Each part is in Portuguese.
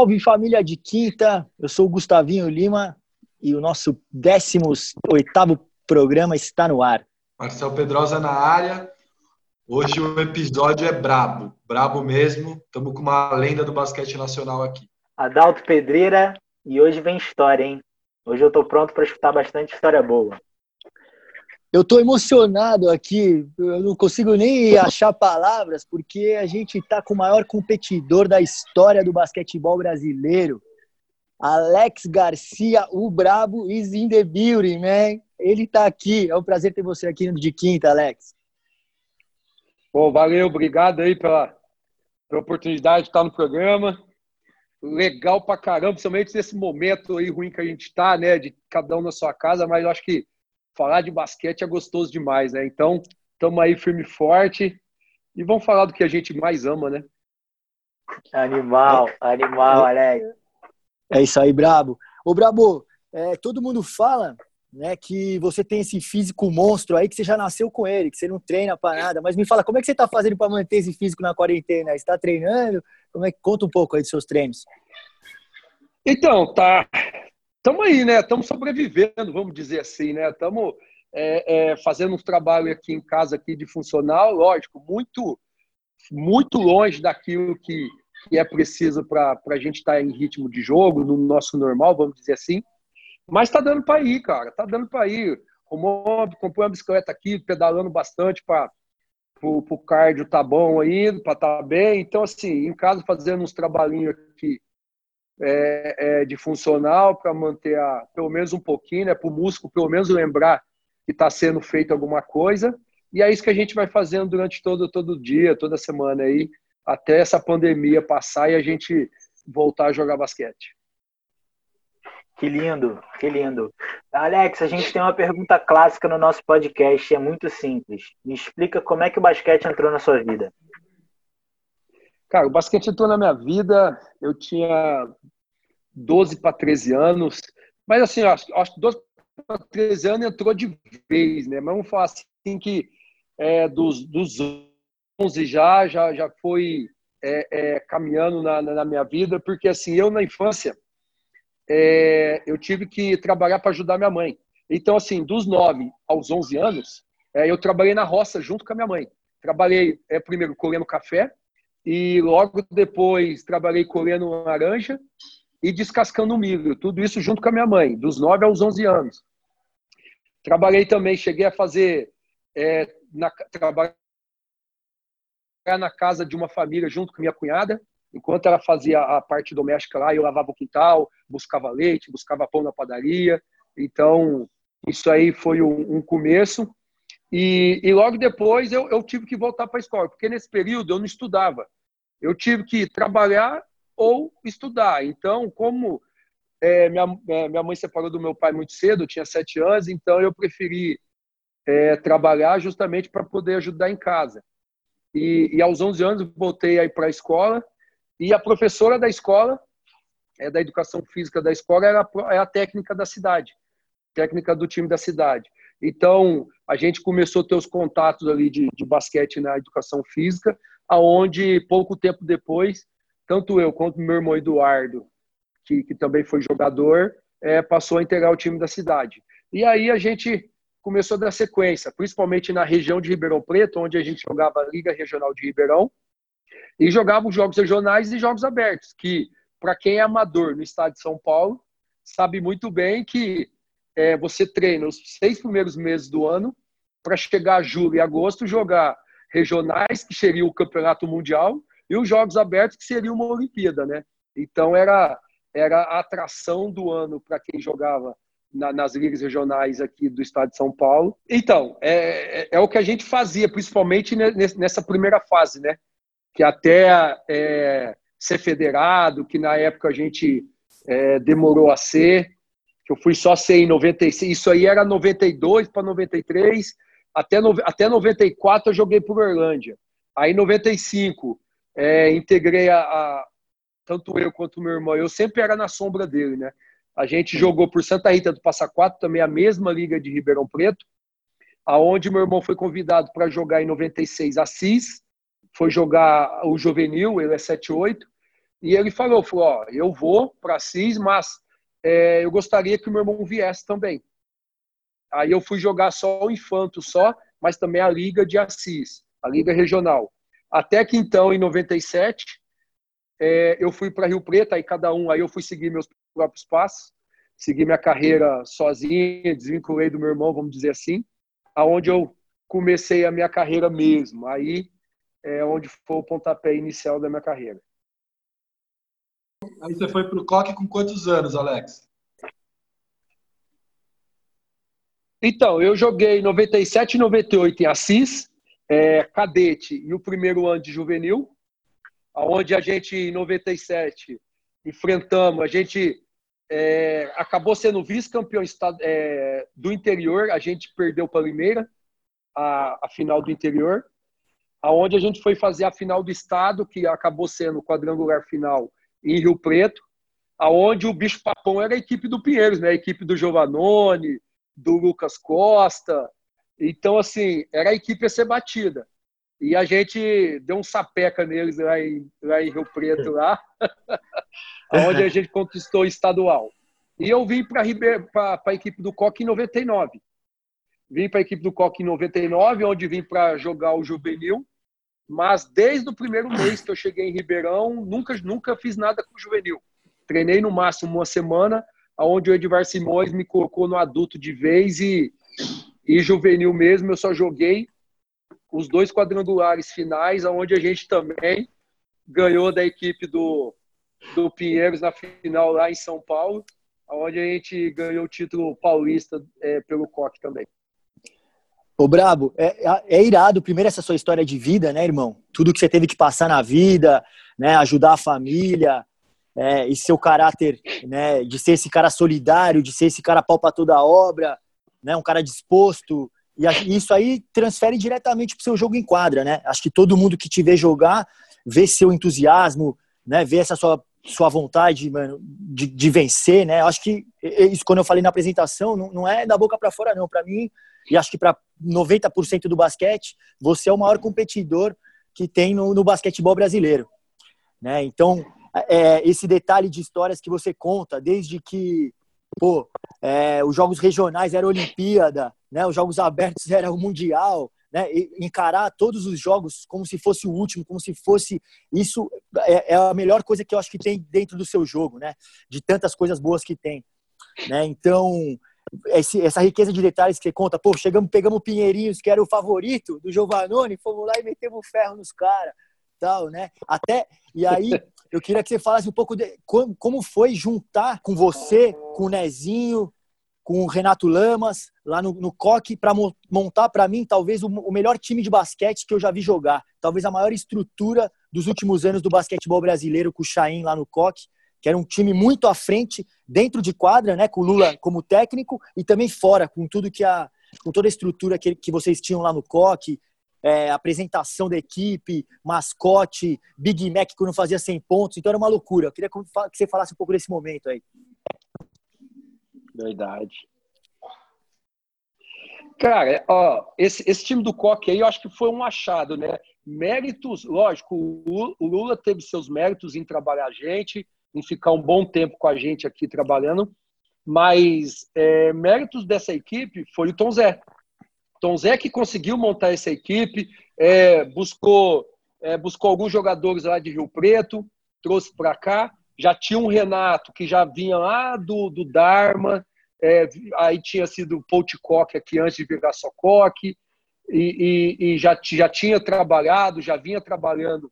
Salve família de quinta, eu sou o Gustavinho Lima e o nosso 18 programa está no ar. Marcel Pedrosa na área. Hoje o episódio é brabo, brabo mesmo. Estamos com uma lenda do basquete nacional aqui. Adalto Pedreira e hoje vem história, hein? Hoje eu estou pronto para escutar bastante história boa. Eu estou emocionado aqui, eu não consigo nem achar palavras, porque a gente está com o maior competidor da história do basquetebol brasileiro. Alex Garcia, o Brabo, is in the building, man. Ele está aqui. É um prazer ter você aqui no de quinta, Alex. Bom, valeu, obrigado aí pela, pela oportunidade de estar no programa. Legal pra caramba, principalmente nesse momento aí ruim que a gente está, né? De cada um na sua casa, mas eu acho que falar de basquete é gostoso demais, né? Então, estamos aí firme e forte e vamos falar do que a gente mais ama, né? Animal, animal, Alex. É isso aí, Brabo. Ô, Brabo, é, todo mundo fala né, que você tem esse físico monstro aí, que você já nasceu com ele, que você não treina para nada. Mas me fala, como é que você está fazendo para manter esse físico na quarentena? Está treinando? Como é que conta um pouco aí dos seus treinos? Então, tá, estamos aí, né? Estamos sobrevivendo, vamos dizer assim, né? Estamos é, é, fazendo um trabalho aqui em casa aqui de funcional, lógico, muito, muito longe daquilo que, que é preciso para a gente estar tá em ritmo de jogo, no nosso normal, vamos dizer assim. Mas está dando para ir, cara. Está dando para ir. Romão comprou uma bicicleta aqui, pedalando bastante para o cardio tá bom aí, para tá bem. Então, assim, em casa fazendo uns trabalhinhos aqui é, é, de funcional para manter a, pelo menos um pouquinho, né, para o músculo pelo menos lembrar que está sendo feito alguma coisa. E é isso que a gente vai fazendo durante todo, todo dia, toda semana aí, até essa pandemia passar e a gente voltar a jogar basquete. Que lindo, que lindo. Alex, a gente tem uma pergunta clássica no nosso podcast, é muito simples. Me explica como é que o basquete entrou na sua vida. Cara, o basquete entrou na minha vida, eu tinha 12 para 13 anos, mas assim, acho, que 12 para 13 anos entrou de vez, né? Mas vamos falar assim que é, dos, dos 11 já, já, já foi é, é, caminhando na, na, minha vida, porque assim, eu na infância, é, eu tive que trabalhar para ajudar minha mãe. Então, assim, dos 9 aos 11 anos, é, eu trabalhei na roça junto com a minha mãe. Trabalhei é, primeiro colhendo café, e logo depois trabalhei colhendo laranja e descascando milho. Tudo isso junto com a minha mãe, dos 9 aos 11 anos. Trabalhei também, cheguei a fazer é, na, trabalhar na casa de uma família junto com minha cunhada, enquanto ela fazia a parte doméstica lá, eu lavava o quintal, buscava leite, buscava pão na padaria. Então, isso aí foi um, um começo. E, e logo depois eu, eu tive que voltar para a escola, porque nesse período eu não estudava. Eu tive que trabalhar ou estudar. Então, como é, minha, é, minha mãe separou do meu pai muito cedo, eu tinha sete anos, então eu preferi é, trabalhar justamente para poder ajudar em casa. E, e aos 11 anos voltei aí para a escola e a professora da escola, é, da educação física da escola, era, é a técnica da cidade, técnica do time da cidade. Então, a gente começou a ter os contatos ali de, de basquete na educação física, aonde pouco tempo depois, tanto eu quanto meu irmão Eduardo, que, que também foi jogador, é, passou a integrar o time da cidade. E aí a gente começou a dar sequência, principalmente na região de Ribeirão Preto, onde a gente jogava a Liga Regional de Ribeirão, e jogava os jogos regionais e jogos abertos, que para quem é amador no estado de São Paulo, sabe muito bem que é, você treina os seis primeiros meses do ano para chegar a julho e agosto jogar regionais, que seria o campeonato mundial, e os jogos abertos, que seria uma Olimpíada, né? Então era era a atração do ano para quem jogava na, nas ligas regionais aqui do estado de São Paulo. Então, é, é, é o que a gente fazia, principalmente nessa primeira fase, né? Que até é, ser federado, que na época a gente é, demorou a ser, que eu fui só ser em 96, isso aí era 92 para 93, até, no, até 94 eu joguei por Orlândia. Aí em 95 é, integrei a, a, tanto eu quanto meu irmão, eu sempre era na sombra dele, né? A gente jogou por Santa Rita do Passa Quatro, também a mesma liga de Ribeirão Preto, aonde meu irmão foi convidado para jogar em 96 Assis, foi jogar o juvenil, ele é 78, E ele falou, falou, ó, eu vou para Assis, mas é, eu gostaria que o meu irmão viesse também. Aí eu fui jogar só o Infanto só, mas também a Liga de Assis, a Liga Regional. Até que então, em 97, é, eu fui para Rio Preto, aí cada um, aí eu fui seguir meus próprios passos, seguir minha carreira sozinha, desvinculei do meu irmão, vamos dizer assim, aonde eu comecei a minha carreira mesmo. Aí é onde foi o pontapé inicial da minha carreira. Aí você foi para o Coque com quantos anos, Alex? Então, eu joguei 97 e 98 em Assis, é, cadete e o primeiro ano de juvenil, onde a gente, em 97, enfrentamos, a gente é, acabou sendo vice-campeão é, do interior, a gente perdeu para a Limeira, a, a final do interior, aonde a gente foi fazer a final do estado, que acabou sendo o quadrangular final em Rio Preto, aonde o bicho papão era a equipe do Pinheiros, né? A equipe do Giovanoni, do Lucas Costa. Então, assim, era a equipe a ser batida. E a gente deu um sapeca neles lá em, lá em Rio Preto, lá, onde a gente conquistou o estadual. E eu vim para a equipe do Coque em 99. Vim para a equipe do Coque em 99, onde vim para jogar o juvenil. Mas desde o primeiro mês que eu cheguei em Ribeirão, nunca, nunca fiz nada com o juvenil. Treinei no máximo uma semana, onde o Edvar Simões me colocou no adulto de vez e, e juvenil mesmo. Eu só joguei os dois quadrangulares finais, onde a gente também ganhou da equipe do, do Pinheiros na final lá em São Paulo, onde a gente ganhou o título paulista é, pelo Coque também. Ô, Brabo, é, é, é, irado, primeiro, essa sua história de vida, né, irmão? Tudo que você teve que passar na vida, né, ajudar a família, é, e seu caráter, né, de ser esse cara solidário, de ser esse cara pau pra toda a obra, né, um cara disposto, e isso aí transfere diretamente pro seu jogo em quadra, né? Acho que todo mundo que te vê jogar, vê seu entusiasmo, né, vê essa sua, sua vontade, mano, de, de vencer, né? Acho que isso, quando eu falei na apresentação, não, não é da boca para fora, não. Para mim, e acho que para 90% do basquete, você é o maior competidor que tem no, no basquetebol brasileiro. Né? Então, é, esse detalhe de histórias que você conta, desde que pô, é, os jogos regionais eram Olimpíada, né? os jogos abertos era o Mundial, né? encarar todos os jogos como se fosse o último, como se fosse isso é, é, a melhor coisa que eu acho que tem dentro do seu jogo, né? De tantas coisas boas que tem, né? Então esse, essa riqueza de detalhes que você conta, pô, chegamos, pegamos Pinheirinhos, que era o favorito do Giovanoni, fomos lá e metemos ferro nos caras, tal, né? Até, e aí, eu queria que você falasse um pouco de como, foi juntar com você, com o Nezinho, com o Renato Lamas, lá no, no Coque, para montar para mim talvez o, o, melhor time de basquete que eu já vi jogar. Talvez a maior estrutura dos últimos anos do basquetebol brasileiro, com o Chain lá no Coque que era um time muito à frente dentro de quadra, né, com o Lula como técnico e também fora, com tudo que a com toda a estrutura que, que vocês tinham lá no Coque, é, apresentação da equipe, mascote, Big Mac quando fazia 100 pontos, então era uma loucura. Eu queria que você falasse um pouco desse momento aí. Verdade. Cara, ó, esse, esse time do Coque aí eu acho que foi um achado, né? Méritos, lógico, o Lula teve seus méritos em trabalhar a gente, em ficar um bom tempo com a gente aqui trabalhando, mas é, méritos dessa equipe foi o Tom Zé. Tom Zé que conseguiu montar essa equipe, é, buscou, é, buscou alguns jogadores lá de Rio Preto, trouxe para cá. Já tinha um Renato que já vinha lá do, do Dharma, é, aí tinha sido o Pouticoque aqui antes de virar Socoque, e, e, e já, já tinha trabalhado, já vinha trabalhando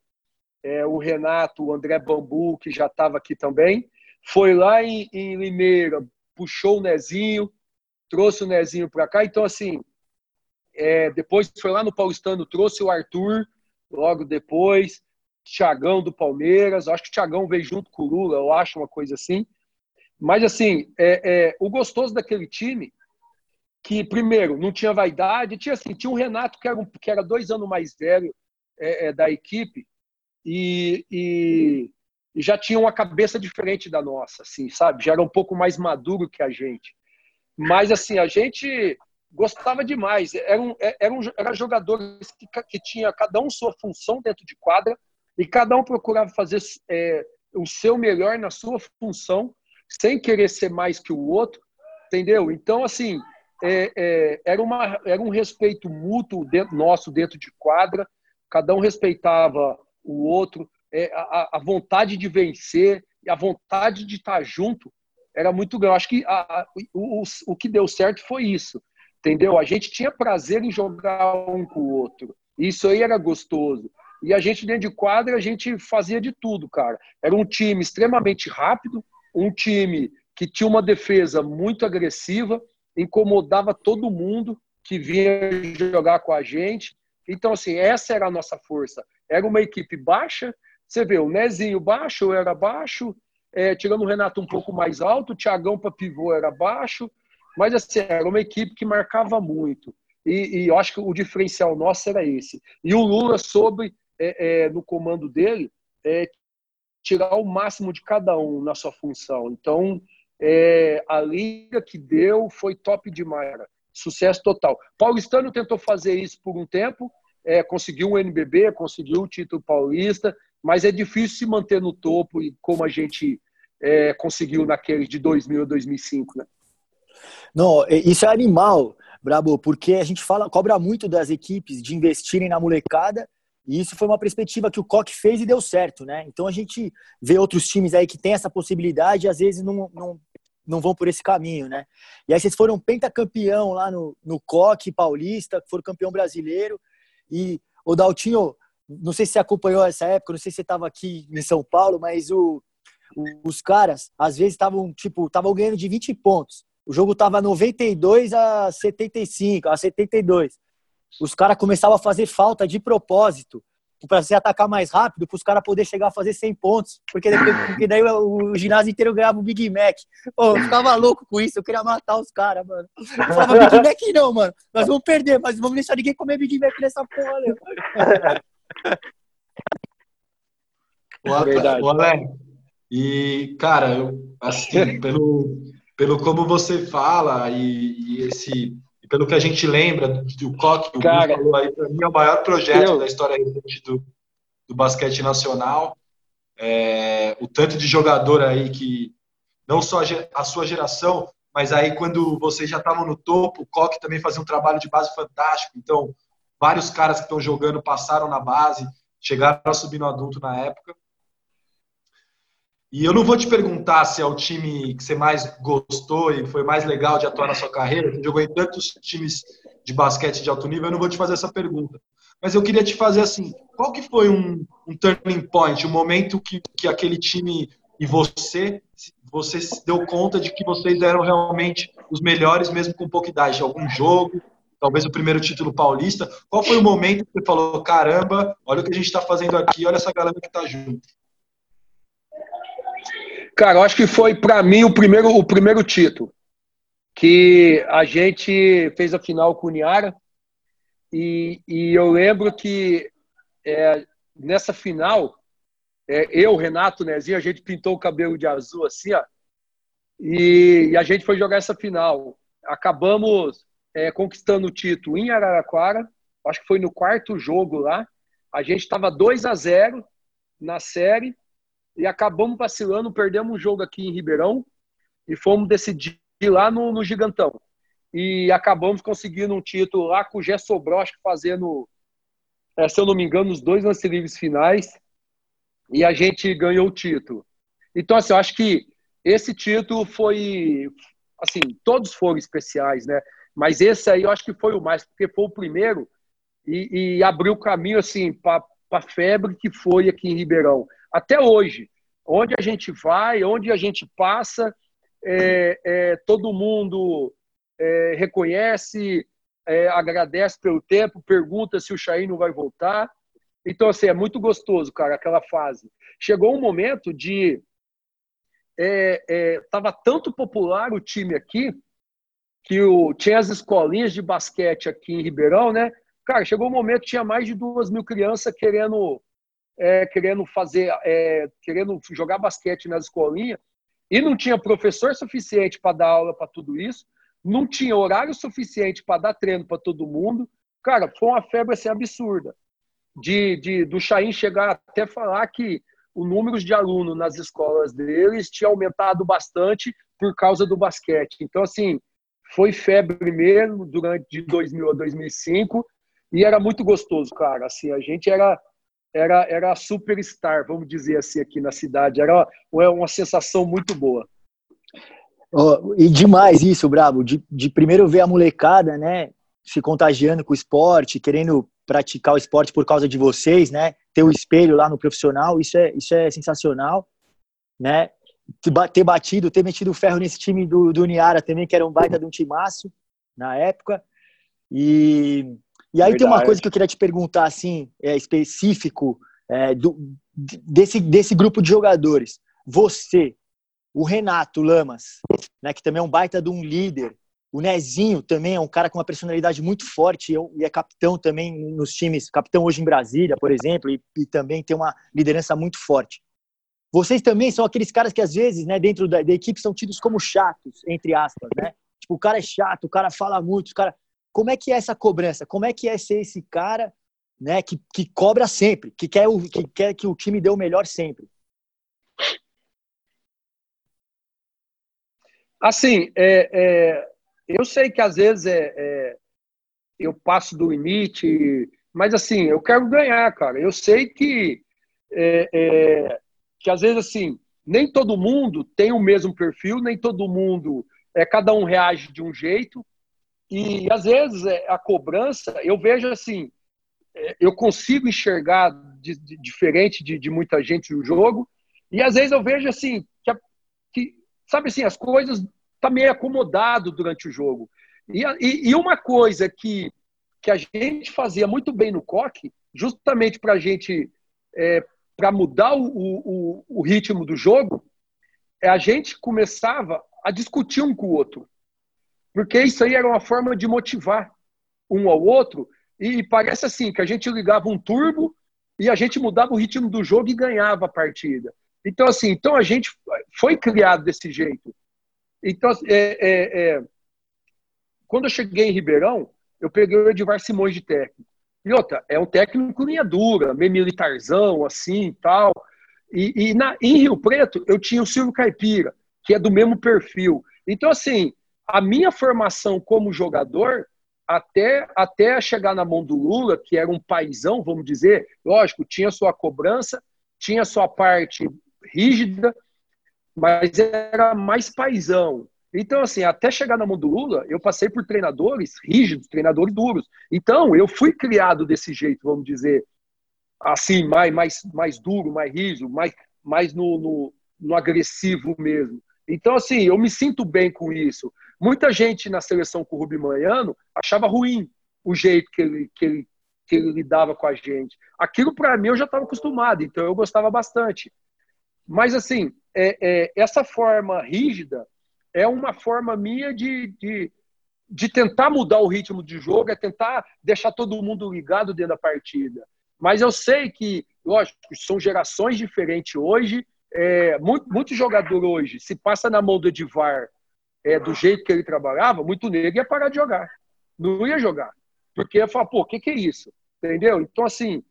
é, o Renato, o André Bambu, que já estava aqui também. Foi lá em, em Limeira, puxou o Nezinho, trouxe o Nezinho para cá. Então, assim, é, depois foi lá no Paulistano, trouxe o Arthur, logo depois, Tiagão do Palmeiras. Acho que o Tiagão veio junto com o Lula, eu acho uma coisa assim. Mas, assim, é, é, o gostoso daquele time, que, primeiro, não tinha vaidade, tinha, assim, tinha um Renato, que era, um, que era dois anos mais velho é, é, da equipe, e, e, e, já tinha uma cabeça diferente da nossa, assim, sabe? Já era um pouco mais maduro que a gente. Mas, assim, a gente gostava demais. Eram, eram, eram jogadores que, que tinha cada um sua função dentro de quadra e cada um procurava fazer é, o seu melhor na sua função, sem querer ser mais que o outro, entendeu? Então, assim, é, é, era, uma, era um respeito mútuo dentro, nosso dentro de quadra, cada um respeitava o outro, é, a, a, vontade de vencer e a vontade de estar junto era muito grande. Acho que a, a, o, o que deu certo foi isso, entendeu? A gente tinha prazer em jogar um com o outro. Isso aí era gostoso. E a gente, dentro de quadra, a gente fazia de tudo, cara. Era um time extremamente rápido, um time que tinha uma defesa muito agressiva, incomodava todo mundo que vinha jogar com a gente. Então, assim, essa era a nossa força. Era uma equipe baixa. Você vê, o Nezinho baixo, eu era baixo, é, tirando o Renato um pouco mais alto, o Thiagão para pivô era baixo, mas assim, era uma equipe que marcava muito. E, e eu acho que o diferencial nosso era esse. E o Lula soube, é, é, no comando dele, é, tirar o máximo de cada um na sua função. Então, é, a liga que deu foi top demais. Sucesso total. Paulistano tentou fazer isso por um tempo, é, conseguiu um NBB, conseguiu o título paulista, mas é difícil se manter no topo e como a gente é, conseguiu naquele de 2000 a 2005, né? Não, isso é animal, Brabo, porque a gente fala, cobra muito das equipes de investirem na molecada e isso foi uma perspectiva que o Koch fez e deu certo, né? Então a gente vê outros times aí que tem essa possibilidade e às vezes não, não, não vão por esse caminho, né? E aí vocês foram pentacampeão lá no, no Coque Paulista, foram campeão brasileiro. E o Daltinho, não sei se você acompanhou essa época, não sei se você estava aqui em São Paulo, mas o, o, os caras, às vezes, estavam tipo, estavam ganhando de 20 pontos. O jogo estava 92 a 75, a 72. Os caras começavam a fazer falta de propósito para você atacar mais rápido, para os caras poder chegar a fazer 100 pontos, porque, depois, porque daí o, o, ginásio inteiro ganhava o Big Mac. Pô, eu ficava louco com isso, eu queria matar os caras, mano. Eu falava, Big Mac não, mano, nós vamos perder, mas vamos deixar ninguém comer Big Mac nessa porra, né? O Verdade. O Alex, e, cara, eu, assim, pelo, pelo como você fala e, e esse pelo que a gente lembra do Coque, o Cara, falou aí, para mim é o maior projeto eu... da história recente do, do basquete nacional. É, o tanto de jogador aí que, não só a sua geração, mas aí quando vocês já estavam no topo, o Coque também fazia um trabalho de base fantástico. Então, vários caras que estão jogando passaram na base, chegaram a subir no adulto na época. E eu não vou te perguntar se é o time que você mais gostou e foi mais legal de atuar na sua carreira, jogou em tantos times de basquete de alto nível, eu não vou te fazer essa pergunta. Mas eu queria te fazer assim, qual que foi um, um turning point, um momento que, que aquele time e você, você se deu conta de que vocês eram realmente os melhores, mesmo com pouca idade? Algum jogo, talvez o primeiro título paulista. Qual foi o momento que você falou, caramba, olha o que a gente está fazendo aqui, olha essa galera que está junto? Cara, eu acho que foi para mim o primeiro, o primeiro título. Que a gente fez a final com o Niara. E, e eu lembro que é, nessa final, é, eu, Renato, Nezinho, a gente pintou o cabelo de azul assim, ó. E, e a gente foi jogar essa final. Acabamos é, conquistando o título em Araraquara. Acho que foi no quarto jogo lá. A gente estava 2 a 0 na série e acabamos vacilando, perdemos um jogo aqui em Ribeirão e fomos decidir lá no, no Gigantão. E acabamos conseguindo um título lá com o Gé Sobrosch fazendo, é, se eu não me engano, os dois lance livres finais e a gente ganhou o título. Então, assim, eu acho que esse título foi, assim, todos foram especiais, né? Mas esse aí eu acho que foi o mais, porque foi o primeiro e, e abriu o caminho, assim, para a febre que foi aqui em Ribeirão até hoje. Onde a gente vai, onde a gente passa, é, é, todo mundo é, reconhece, é, agradece pelo tempo, pergunta se o Chain não vai voltar. Então, assim, é muito gostoso, cara, aquela fase. Chegou um momento de. Estava é, tanto popular o time aqui, que o, tinha as escolinhas de basquete aqui em Ribeirão, né? Cara, chegou um momento tinha mais de duas mil crianças querendo é, querendo fazer, é, querendo jogar basquete nas escolinhas e não tinha professor suficiente para dar aula para tudo isso, não tinha horário suficiente para dar treino para todo mundo. Cara, foi uma febre assim absurda. De, de do Chain chegar até falar que o número de alunos nas escolas deles tinha aumentado bastante por causa do basquete. Então, assim, foi febre mesmo durante de 2000 a 2005 e era muito gostoso, cara. Assim, a gente era era era superstar, vamos dizer assim, aqui na cidade. Era uma, uma sensação muito boa. Oh, e demais isso, Brabo, de, de primeiro ver a molecada, né, se contagiando com o esporte, querendo praticar o esporte por causa de vocês, né, ter o espelho lá no profissional, isso é, isso é sensacional, né, ter batido, ter metido ferro nesse time do, do Uniara também, que era um baita de um timaço na época, e, e aí Verdade. tem uma coisa que eu queria te perguntar, assim, é, específico, é, do, desse, desse grupo de jogadores, você, o Renato Lamas, né, que também é um baita de um líder. O Nezinho também é um cara com uma personalidade muito forte e é capitão também nos times, capitão hoje em Brasília, por exemplo, e, e também tem uma liderança muito forte. Vocês também são aqueles caras que às vezes, né, dentro da, da, equipe são tidos como chatos, entre aspas, né? Tipo, o cara é chato, o cara fala muito, o cara... Como é que é essa cobrança? Como é que é ser esse cara, né, que, que cobra sempre, que quer, o, que quer que o time dê o melhor sempre? Assim, é, é, eu sei que às vezes é, é, eu passo do limite, mas assim, eu quero ganhar, cara. Eu sei que, é, é, que às vezes assim, nem todo mundo tem o mesmo perfil, nem todo mundo, é, cada um reage de um jeito. E às vezes é, a cobrança, eu vejo assim, eu consigo enxergar de, de, diferente de, de, muita gente no jogo, e às vezes eu vejo assim, que, que sabe assim, as coisas tá meio acomodado durante o jogo. E, e, e uma coisa que, que a gente fazia muito bem no coque, justamente para a gente é, para mudar o, o, o, ritmo do jogo, é a gente começava a discutir um com o outro. Porque isso aí era uma forma de motivar um ao outro. E parece assim, que a gente ligava um turbo e a gente mudava o ritmo do jogo e ganhava a partida. Então, assim, então a gente foi criado desse jeito. Então, é, é, é, quando eu cheguei em Ribeirão, eu peguei o Edivar Simões de técnico. E outra, é um técnico linha dura, meio militarzão, assim tal. E, e na, em Rio Preto, eu tinha o Silvio Caipira, que é do mesmo perfil. Então, assim, a minha formação como jogador, até, até chegar na mão do Lula, que era um paizão, vamos dizer, lógico, tinha sua cobrança, tinha sua parte rígida, mas era mais paisão. Então, assim, até chegar na mão do Lula, eu passei por treinadores rígidos, treinadores duros. Então, eu fui criado desse jeito, vamos dizer, assim, mais, mais, mais duro, mais rígido, mais, mais no, no, no agressivo mesmo. Então, assim, eu me sinto bem com isso. Muita gente na seleção com o Rubem Manhano achava ruim o jeito que ele, que ele, que ele lidava com a gente. Aquilo, para mim, eu já estava acostumado, então eu gostava bastante. Mas, assim, é, é, essa forma rígida é uma forma minha de, de, de tentar mudar o ritmo de jogo, é tentar deixar todo mundo ligado dentro da partida. Mas eu sei que, lógico, são gerações diferentes hoje. É, muito, muito jogador hoje, se passa na mão do Edivar é, do jeito que ele trabalhava, muito negro ia parar de jogar. Não ia jogar. Porque ia falar, pô, o que, que é isso? Entendeu? Então, assim,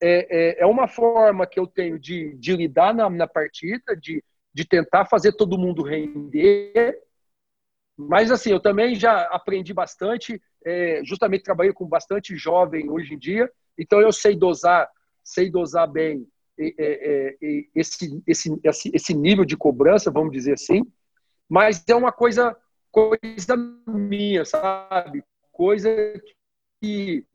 é, é, é, uma forma que eu tenho de, de lidar na, na partida, de, de tentar fazer todo mundo render. Mas, assim, eu também já aprendi bastante, é, justamente trabalhei com bastante jovem hoje em dia, então eu sei dosar, sei dosar bem é, é, esse, esse, esse nível de cobrança, vamos dizer assim, mas é uma coisa, coisa minha, sabe? Coisa que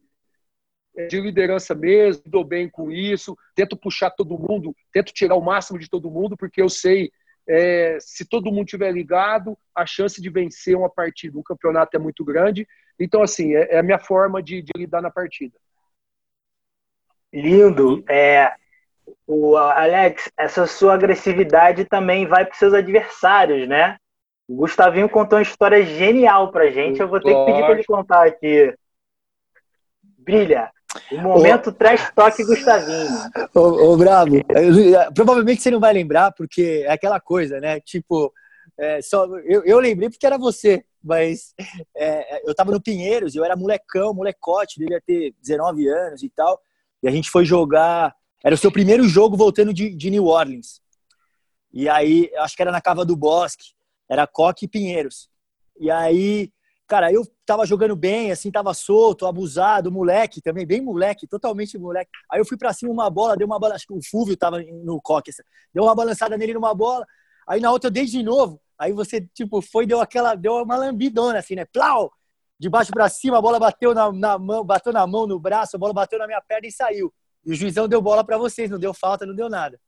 é, de liderança mesmo, dou bem com isso, tento puxar todo mundo, tento tirar o máximo de todo mundo, porque eu sei, é, se todo mundo estiver ligado, a chance de vencer uma partida, um campeonato é muito grande. Então, assim, é, é a minha forma de, de, lidar na partida. Lindo. É, o Alex, essa sua agressividade também vai para seus adversários, né? O Gustavinho contou uma história genial pra gente. Eu vou ter que pedir para ele contar aqui. Brilha. O momento traz toque Gustavinho. Ô, ô Bravo, eu, provavelmente você não vai lembrar, porque é aquela coisa, né? Tipo, é, só, eu, eu lembrei porque era você, mas é, eu tava no Pinheiros, eu era molecão, molecote, devia ter 19 anos e tal, e a gente foi jogar Era o seu primeiro jogo voltando de, de New Orleans. E aí, acho que era na Cava do Bosque, era Coque e Pinheiros. E aí, cara, eu tava jogando bem, assim, tava solto, abusado, moleque também, bem moleque, totalmente moleque. Aí eu fui pra cima uma bola, deu uma bola, acho que o Fúvio tava no Coque, deu uma balançada nele numa bola, aí na outra eu dei de novo. Aí você, tipo, foi, deu aquela, deu uma lambidona, assim, né? Plau! De baixo para cima, a bola bateu na, na, mão, bateu na mão, no braço, a bola bateu na minha perna e saiu. E o juizão deu bola para vocês, não deu falta, não deu nada.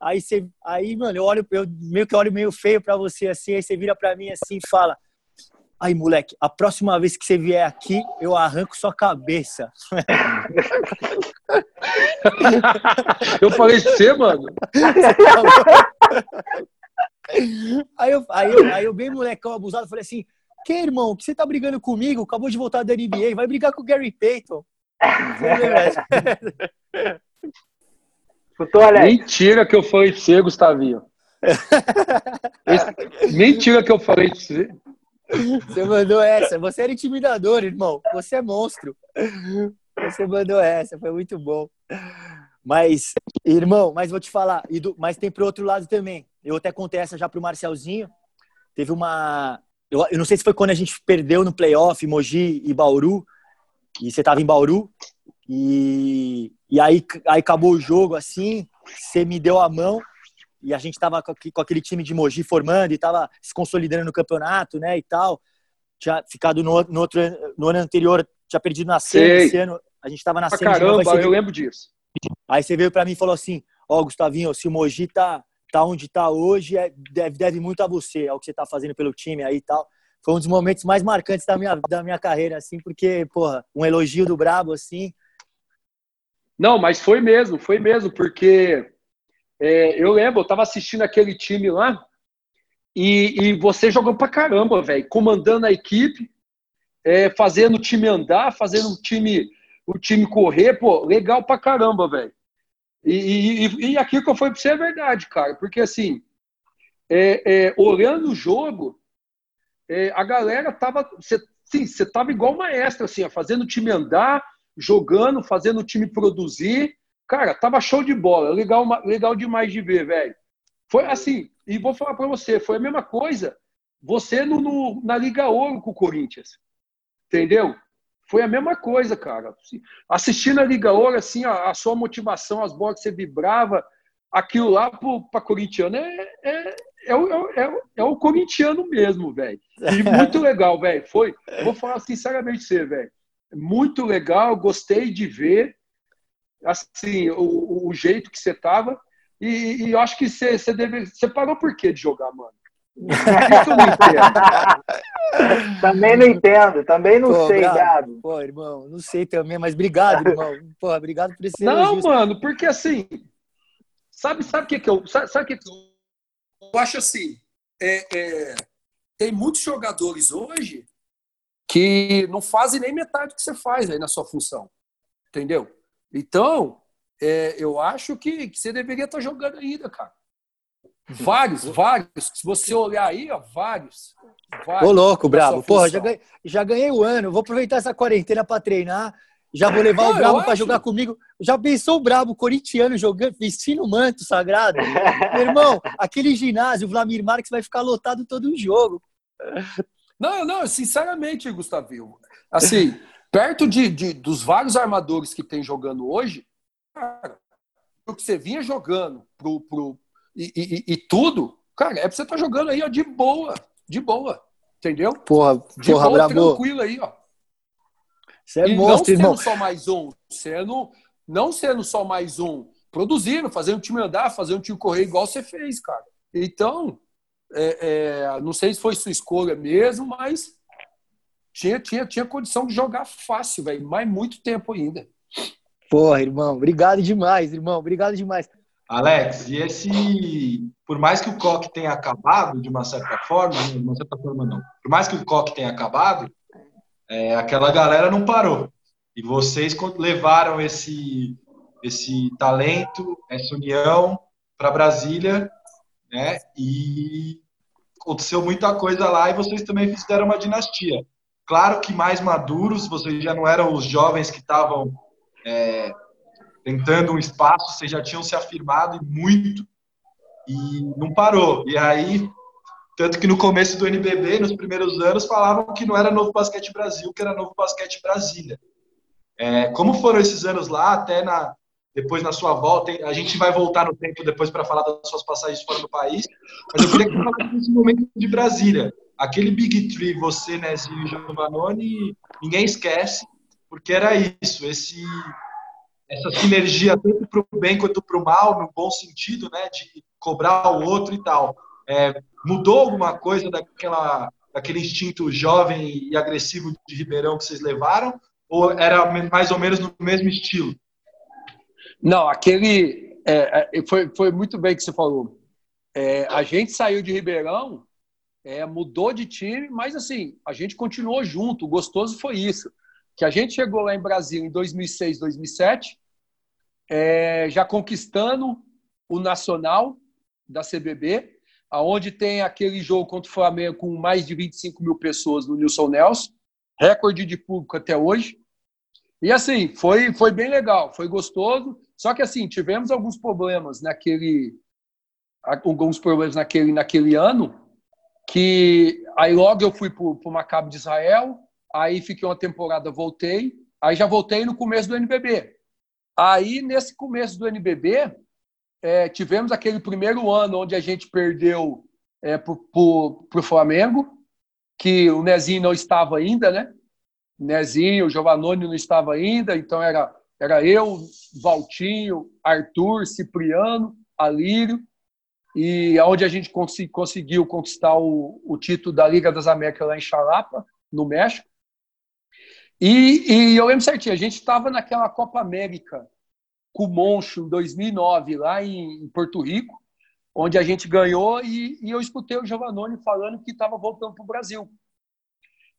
Aí você, aí, mano, eu olho, eu meio que olho meio feio para você assim, aí você vira para mim assim e fala: Aí, moleque, a próxima vez que você vier aqui, eu arranco sua cabeça. eu falei você, mano. aí, eu, aí, eu, aí eu, bem molecão abusado, falei assim: Que, irmão, que você tá brigando comigo? Acabou de voltar da NBA, vai brigar com o Gary Payton. Mentira que eu falei de você, Gustavinho. Mentira que eu falei de você. Você mandou essa. Você era intimidador, irmão. Você é monstro. Você mandou essa. Foi muito bom. Mas, irmão, mas vou te falar. Mas tem pro outro lado também. Eu até contei essa já pro Marcelzinho. Teve uma. Eu, eu não sei se foi quando a gente perdeu no playoff, Mogi e Bauru. E você tava em Bauru. E, e aí, aí acabou o jogo assim. Você me deu a mão e a gente estava com aquele time de Mogi formando e estava se consolidando no campeonato, né, e tal. Tinha ficado no, no, outro, no ano anterior, tinha perdido na semi, esse ano a gente estava na semi. Caramba, novo, eu lembro disso. Aí você veio para mim e falou assim, ó, oh, Gustavinho, se o Mogi tá, tá onde tá hoje, é, deve, deve muito a você, ao que você tá fazendo pelo time aí e tal. Foi um dos momentos mais marcantes da minha, da minha carreira, assim, porque, porra, um elogio do Brabo, assim. Não, mas foi mesmo, foi mesmo, porque é, eu lembro, eu tava assistindo aquele time lá e, e você jogou pra caramba, velho, comandando a equipe, é, fazendo o time andar, fazendo o time, o time correr, pô, legal pra caramba, velho. E, e, e aquilo que eu falei pra você é verdade, cara, porque assim, é, é, olhando o jogo, é, a galera tava, você, sim, você tava igual maestro, assim, ó, fazendo o time andar, jogando, fazendo o time produzir, Cara, tava show de bola, legal, legal demais de ver, velho. Foi assim, e vou falar para você, foi a mesma coisa. Você no, no, na Liga Ouro com o Corinthians, entendeu? Foi a mesma coisa, cara. Assistindo a Liga Ouro, assim, a, a sua motivação, as bolas que você vibrava, aquilo lá para corintiano é, é, é, o, é, é, é o corintiano mesmo, velho. E muito legal, velho. Foi, vou falar sinceramente você, velho. Muito legal, gostei de ver assim, o, o jeito que você tava. E, e, eu acho que você, você, deve, você parou por quê de jogar, mano? Não entendo. também não entendo, também não Pô, sei, Gabo. Pô, irmão, não sei também, mas obrigado, irmão. Pô, obrigado por esse Não, elogio. mano, porque assim, sabe, sabe o que, que eu. Sabe, sabe que, que eu, eu acho assim? É, é, tem muitos jogadores hoje que não fazem nem metade do que você faz aí na sua função. Entendeu? Então, é, eu acho que, que, você deveria estar jogando ainda, cara. Vários, vários. Se você olhar aí, ó, vários. vários Ô, louco, bravo. Porra, já ganhei, já ganhei o ano. Vou aproveitar essa quarentena para treinar. Já vou levar Não, o Brabo para jogar comigo. Já pensou o Brabo corintiano jogando, vestindo o manto sagrado? Meu irmão, aquele ginásio, o Vladimir Marques vai ficar lotado todo o jogo. Não, não, sinceramente, Gustavinho. Assim, perto de, de, dos vários armadores que tem jogando hoje, cara, o que você vinha jogando pro, pro, e, e, e tudo, cara, é pra você estar tá jogando aí ó, de boa, de boa, entendeu? Porra, de porra, boa, bravo. tranquilo aí, ó. Você é e monstro, não sendo irmão. só mais um, sendo, não sendo só mais um, produzindo, fazendo o time andar, fazendo o time correr igual você fez, cara. Então, é, é, não sei se foi sua escolha mesmo, mas tinha, tinha, tinha condição de jogar fácil, velho, mas muito tempo ainda. Porra, irmão, obrigado demais, irmão, obrigado demais. Alex, e esse, por mais que o coque tenha acabado de uma certa forma, de uma certa forma não, por mais que o coque tenha acabado, é, aquela galera não parou. E vocês levaram esse, esse talento, essa união para Brasília, né? E aconteceu muita coisa lá e vocês também fizeram uma dinastia. Claro que mais maduros, vocês já não eram os jovens que estavam é, tentando um espaço, vocês já tinham se afirmado muito, e não parou. E aí, tanto que no começo do NBB, nos primeiros anos, falavam que não era Novo Basquete Brasil, que era Novo Basquete Brasília. É, como foram esses anos lá, até na, depois na sua volta, a gente vai voltar no tempo depois para falar das suas passagens fora do país, mas eu queria que você falasse nesse momento de Brasília. Aquele Big Tree, você, Nezinho e Giovanoni, ninguém esquece, porque era isso, esse, essa sinergia tanto para o bem quanto para o mal, no bom sentido, né, de cobrar o outro e tal. É, mudou alguma coisa daquela, daquele instinto jovem e agressivo de Ribeirão que vocês levaram? Ou era mais ou menos no mesmo estilo? Não, aquele. É, é, foi, foi muito bem que você falou. É, a gente saiu de Ribeirão, é, mudou de time, mas assim, a gente continuou junto. O gostoso foi isso. Que a gente chegou lá em Brasil em 2006, 2007, é, já conquistando o Nacional da CBB, aonde tem aquele jogo contra o Flamengo com mais de 25 mil pessoas no Nilson Nelson, recorde de público até hoje. E assim, foi, foi bem legal, foi gostoso. Só que assim, tivemos alguns problemas naquele alguns problemas naquele, naquele ano, que aí logo eu fui para o Maccabi de Israel, aí fiquei uma temporada, voltei, aí já voltei no começo do NBB. Aí, nesse começo do NBB, é, tivemos aquele primeiro ano onde a gente perdeu é, para o Flamengo, que o Nezinho não estava ainda, né? Nezinho, o não estava ainda, então era, era eu, Valtinho, Arthur, Cipriano, Alírio, e onde a gente cons conseguiu conquistar o, o, título da Liga das Américas lá em Xalapa, no México. E, e eu lembro certinho, a gente estava naquela Copa América com o em 2009, lá em, Porto Rico, onde a gente ganhou, e, e eu escutei o Giovannone falando que estava voltando para o Brasil.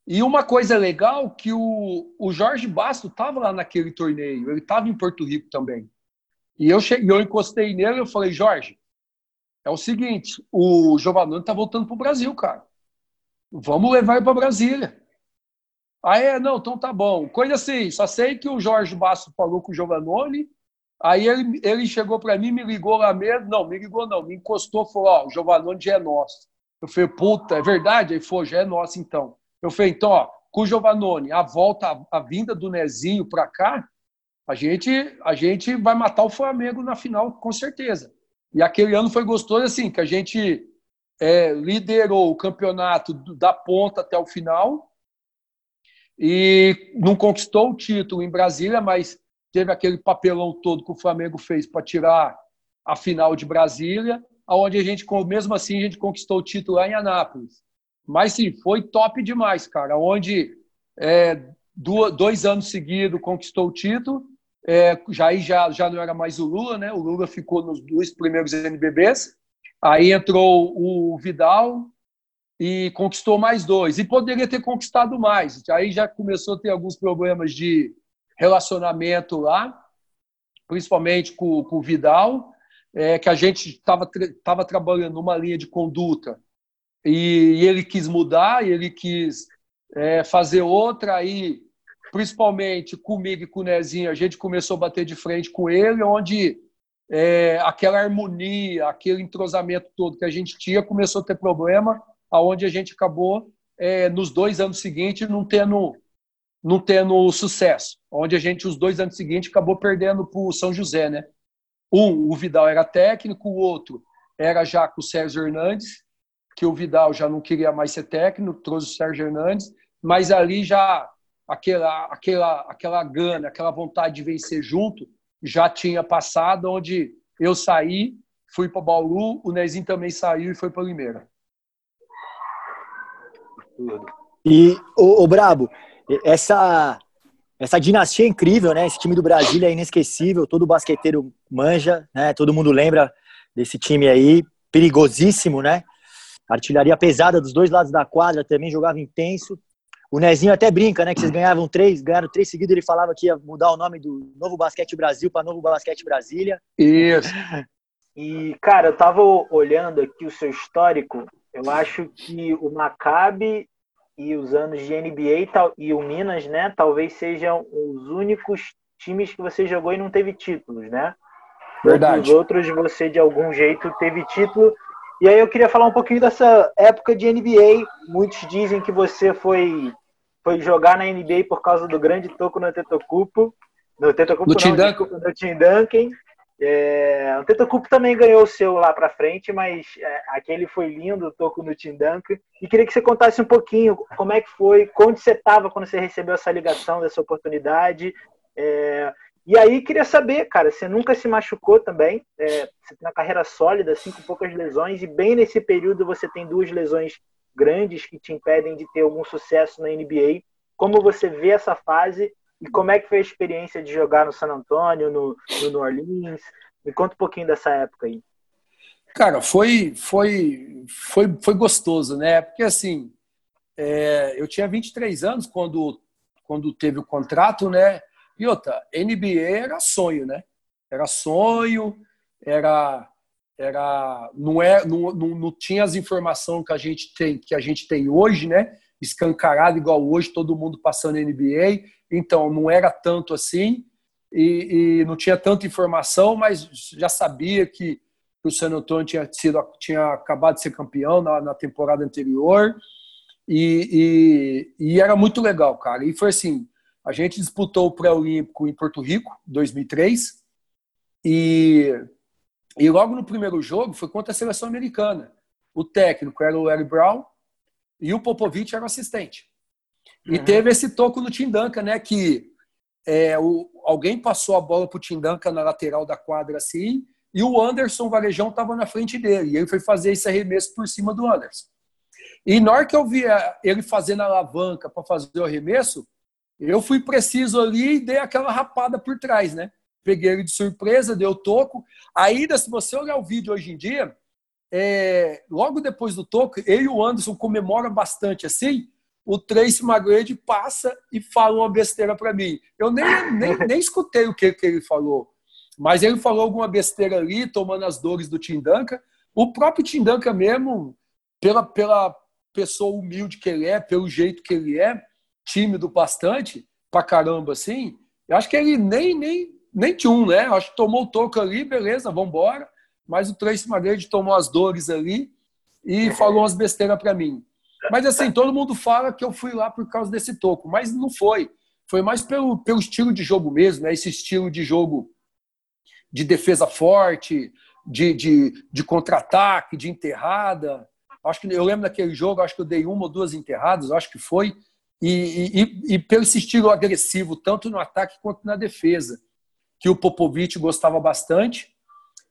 E uma coisa legal que o, o Jorge Basto estava lá naquele torneio, ele estava em Porto Rico também. E eu cheguei, eu encostei nele e falei, Jorge, é o seguinte, o Giovanni está voltando para o Brasil, cara. Vamos levar ele para Brasília. Aí, é, não, então tá bom. Coisa assim, só sei que o Jorge Basto falou com o Giovannone, aí ele, ele chegou para mim, me ligou lá mesmo, não, me ligou não, me encostou, falou, ó, o Giovannone já é nosso. Eu falei, puta, é verdade? Aí falou, já é nosso então. Eu falei, então, ó, com o Giovannone, a volta, a, a vinda do Nezinho para cá, a gente, a gente vai matar o Flamengo na final, com certeza. E aquele ano foi gostoso, assim, que a gente é, liderou o campeonato da ponta até o final e não conquistou o título em Brasília, mas teve aquele papelão todo que o Flamengo fez para tirar a final de Brasília, aonde a gente, mesmo assim, a gente conquistou o título lá em Anápolis. Mas sim, foi top demais, cara. Onde é, dois anos seguidos conquistou o título. É, já, já, já não era mais o Lula, né? O Lula ficou nos dois primeiros NBBs. Aí entrou o Vidal e conquistou mais dois. E poderia ter conquistado mais. Aí já começou a ter alguns problemas de relacionamento lá, principalmente com, com o Vidal, é, que a gente estava trabalhando numa linha de conduta. E, ele quis mudar, e ele quis é, fazer outra, aí, principalmente comigo e com o Nezinho, a gente começou a bater de frente com ele, onde é, aquela harmonia, aquele entrosamento todo que a gente tinha começou a ter problema, aonde a gente acabou, é, nos dois anos seguintes, não tendo, não tendo sucesso, onde a gente, os dois anos seguintes, acabou perdendo para o São José, né? Um, o Vidal era técnico, o outro era já com o Sérgio Hernandes, que o Vidal já não queria mais ser técnico, trouxe o Sérgio Hernandes, mas ali já aquela, aquela, aquela gana, aquela vontade de vencer junto já tinha passado, onde eu saí, fui para Bauru, o Nezinho também saiu e foi para Limeira. E, o, o Brabo, essa, essa dinastia é incrível, né? Esse time do Brasil é inesquecível, todo basqueteiro manja, né? Todo mundo lembra desse time aí, perigosíssimo, né? Artilharia pesada dos dois lados da quadra também, jogava intenso. O Nezinho até brinca, né? Que vocês ganhavam três, ganharam três seguidos. Ele falava que ia mudar o nome do Novo Basquete Brasil para Novo Basquete Brasília. Isso. E, cara, eu tava olhando aqui o seu histórico. Eu acho que o Maccabi e os anos de NBA e o Minas, né? Talvez sejam os únicos times que você jogou e não teve títulos, né? Verdade. Os outros você de algum jeito teve título. E aí eu queria falar um pouquinho dessa época de NBA. Muitos dizem que você foi foi jogar na NBA por causa do grande toco no Tetocumpo. No Tetocumpo no não, desculpa, no Tim Duncan. É, o Tetocumpo também ganhou o seu lá para frente, mas é, aquele foi lindo, o toco no. E queria que você contasse um pouquinho como é que foi, onde você estava quando você recebeu essa ligação, dessa oportunidade. É, e aí queria saber, cara, você nunca se machucou também, é, você tem uma carreira sólida, assim, com poucas lesões, e bem nesse período você tem duas lesões grandes que te impedem de ter algum sucesso na NBA. Como você vê essa fase e como é que foi a experiência de jogar no San Antonio, no, no New Orleans? Me conta um pouquinho dessa época aí. Cara, foi, foi, foi, foi gostoso, né? Porque assim, é, eu tinha 23 anos quando, quando teve o contrato, né? E outra, NBA era sonho, né? Era sonho, era era não é não, não, não, tinha as informações que a gente tem que a gente tem hoje, né? Escancarado igual hoje, todo mundo passando NBA. Então não era tanto assim e, e não tinha tanta informação, mas já sabia que, o San Antonio tinha sido tinha acabado de ser campeão na, na temporada anterior e, e, e, era muito legal, cara. E foi assim, a gente disputou o pré-olímpico em Porto Rico, 2003 e e logo no primeiro jogo foi contra a seleção americana. O técnico era o Larry Brown e o Popovich era o assistente. E uhum. teve esse toco no Tim Duncan, né? Que é, o, alguém passou a bola para o Tim Duncan na lateral da quadra assim, e o Anderson Varejão estava na frente dele. E ele foi fazer esse arremesso por cima do Anderson. E na hora que eu vi ele fazendo a alavanca para fazer o arremesso, eu fui preciso ali e dei aquela rapada por trás, né? peguei ele de surpresa, deu toco. Ainda, se você olhar o vídeo hoje em dia, é, logo depois do toco, ele e o Anderson comemoram bastante assim. O Tracy McGrady passa e fala uma besteira para mim. Eu nem, nem, nem escutei o que, que ele falou, mas ele falou alguma besteira ali, tomando as dores do Tim Duncan. O próprio Tim Duncan mesmo, pela, pela pessoa humilde que ele é, pelo jeito que ele é, tímido bastante, pra caramba assim, eu acho que ele nem, nem nem tinha um, né? Acho que tomou o toco ali, beleza, vamos embora. Mas o Tracy McGrady tomou as dores ali e falou umas besteiras para mim. Mas assim, todo mundo fala que eu fui lá por causa desse toco, mas não foi. Foi mais pelo, pelo estilo de jogo mesmo, né? Esse estilo de jogo de defesa forte, de, de, de contra-ataque, de enterrada. Acho que eu lembro daquele jogo, acho que eu dei uma ou duas enterradas, acho que foi. E, e, e pelo esse estilo agressivo, tanto no ataque quanto na defesa que o Popovic gostava bastante.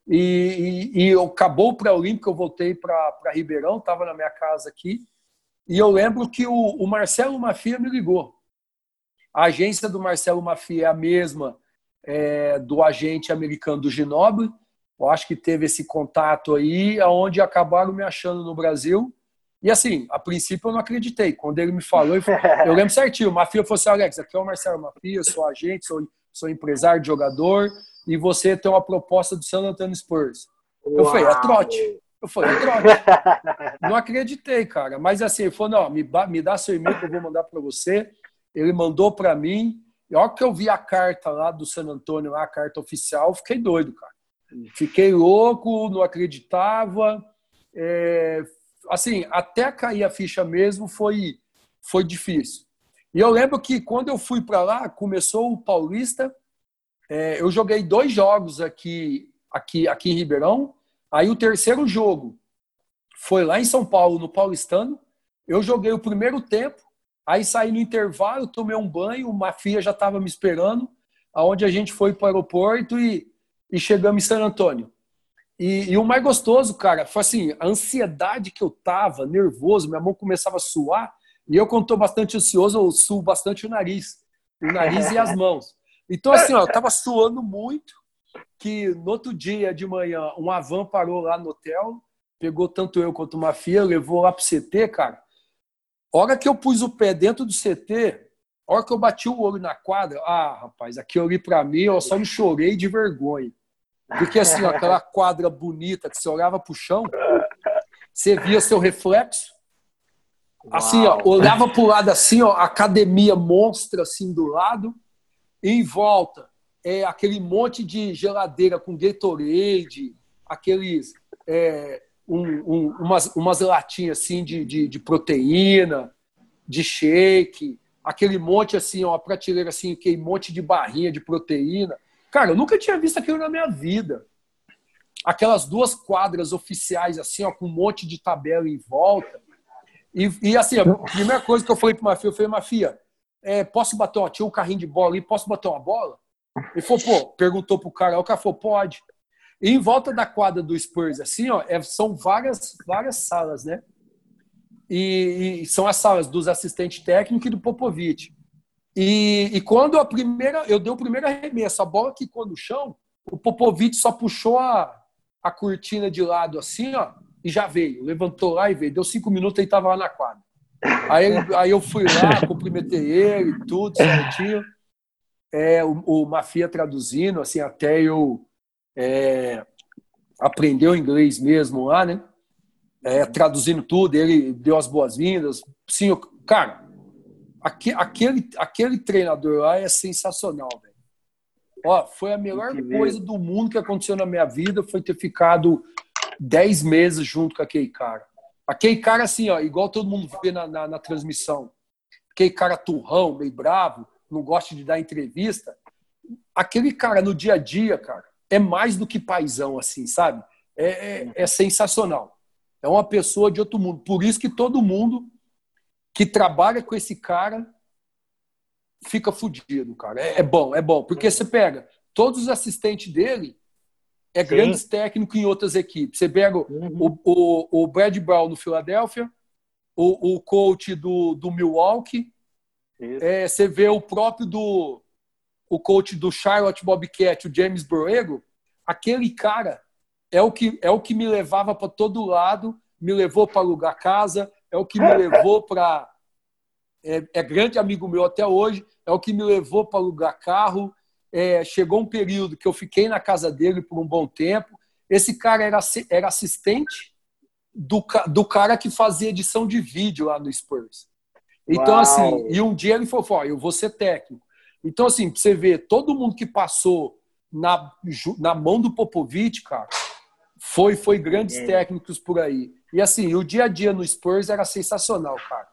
E, e, e acabou o pré-olímpico, eu voltei para Ribeirão, estava na minha casa aqui. E eu lembro que o, o, Marcelo Mafia me ligou. A agência do Marcelo Mafia é a mesma é, do agente americano do Ginoble. Eu acho que teve esse contato aí, aonde acabaram me achando no Brasil. E assim, a princípio eu não acreditei. Quando ele me falou, eu lembro certinho. O Mafia falou assim: Alex, aqui é o Marcelo Mafia, sou agente, sou sou empresário de jogador, e você tem uma proposta do San Antonio Spurs. Uau. Eu falei, é trote. Eu falei, é trote. não acreditei, cara. Mas assim, ele falou, não, me, me dá seu e-mail que eu vou mandar para você. Ele mandou para mim. E a hora que eu vi a carta lá do San Antonio, lá, a carta oficial, fiquei doido, cara. Fiquei louco, não acreditava. É, assim, até cair a ficha mesmo foi, foi difícil. E eu lembro que quando eu fui para lá, começou o Paulista. É, eu joguei dois jogos aqui, aqui, aqui em Ribeirão. Aí o terceiro jogo foi lá em São Paulo, no Paulistano. Eu joguei o primeiro tempo. Aí saí no intervalo, tomei um banho, uma filha já estava me esperando, aonde a gente foi para o aeroporto e, e chegamos em San Antônio. E, e, o mais gostoso, cara, foi assim, a ansiedade que eu tava, nervoso, minha mão começava a suar. E eu, quando estou bastante ansioso, eu suo bastante o nariz. O nariz e as mãos. Então, assim, ó, eu estava suando muito que no outro dia de manhã, um Avan parou lá no hotel, pegou tanto eu quanto uma filha, levou lá pro CT, cara. A hora que eu pus o pé dentro do CT, a hora que eu bati o olho na quadra, ah, rapaz, aqui eu olhei para mim, eu só me chorei de vergonha. Porque assim, ó, aquela quadra bonita que você olhava pro chão, você via seu reflexo, Assim, ó, olhava para o lado assim, ó, academia monstra assim do lado, em volta é, aquele monte de geladeira com Gatorade, aqueles é, um, um, umas, umas latinhas assim de, de, de, proteína, de shake, aquele monte assim, uma prateleira assim, aquele monte de barrinha de proteína. Cara, eu nunca tinha visto aquilo na minha vida. Aquelas duas quadras oficiais assim, ó, com um monte de tabela em volta. E, e assim, a primeira coisa que eu falei para Mafia, eu falei, Mafia, é, posso bater uma, tinha um carrinho de bola ali, posso bater uma bola? Ele falou, pô, perguntou pro cara, o cara falou, pode. E em volta da quadra do Spurs, assim, ó, é, são várias, várias salas, né? E, e, são as salas dos assistentes técnicos e do Popovich. E, e, quando a primeira, eu dei o primeiro arremesso, a bola quicou no chão, o Popovich só puxou a, a cortina de lado assim, ó, e já veio. Levantou lá e veio. Deu cinco minutos e estava lá na quadra. Aí, aí eu fui lá, cumprimentei ele, tudo certinho. É, o, o Mafia traduzindo, assim, até eu é, aprender o inglês mesmo lá, né? É, traduzindo tudo, ele deu as boas-vindas. Sim, eu, cara, aquele, aquele treinador lá é sensacional, velho. Ó, foi a melhor coisa do mundo que aconteceu na minha vida, foi ter ficado 10 meses junto com aquele cara. Aquele cara, assim, ó, igual todo mundo vê na, na, na transmissão, aquele cara turrão, meio bravo, não gosta de dar entrevista. Aquele cara no dia a dia, cara, é mais do que paisão, assim, sabe? É, é, é sensacional. É uma pessoa de outro mundo. Por isso que todo mundo que trabalha com esse cara fica fudido, cara. É, é bom, é bom. Porque você pega todos os assistentes dele, é Sim. grandes técnicos em outras equipes. Você pega uhum. o, o, o, Brad Brown no Philadelphia, o, o coach do, do Milwaukee, é, você vê o próprio do o coach do Charlotte Bobcat, o James Borrego, aquele cara é o que é o que me levava para todo lado, me levou para alugar casa, é o que me levou para é, é, grande amigo meu até hoje, é o que me levou para alugar carro, é, chegou um período que eu fiquei na casa dele por um bom tempo. Esse cara era, era assistente do, do cara que fazia edição de vídeo lá no Spurs. Então, Uau. assim, e um dia ele falou: Ó, eu vou ser técnico. Então, assim, você vê todo mundo que passou na, na mão do Popovich, cara, foi, foi grandes é. técnicos por aí. E assim, o dia a dia no Spurs era sensacional, cara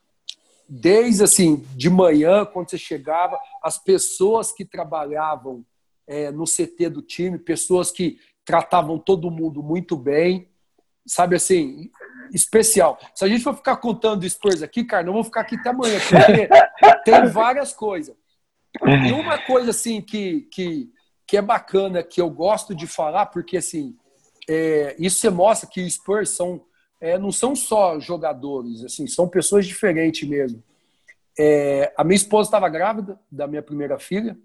desde assim de manhã quando você chegava as pessoas que trabalhavam é, no CT do time pessoas que tratavam todo mundo muito bem sabe assim especial. Se a gente for ficar contando Spurs aqui cara não vou ficar aqui até amanhã porque tem várias coisas. E uma coisa assim que, que que é bacana que eu gosto de falar porque assim é, isso você mostra que os Spurs são é, não são só jogadores, assim, são pessoas diferentes mesmo. É, a minha esposa estava grávida da minha primeira filha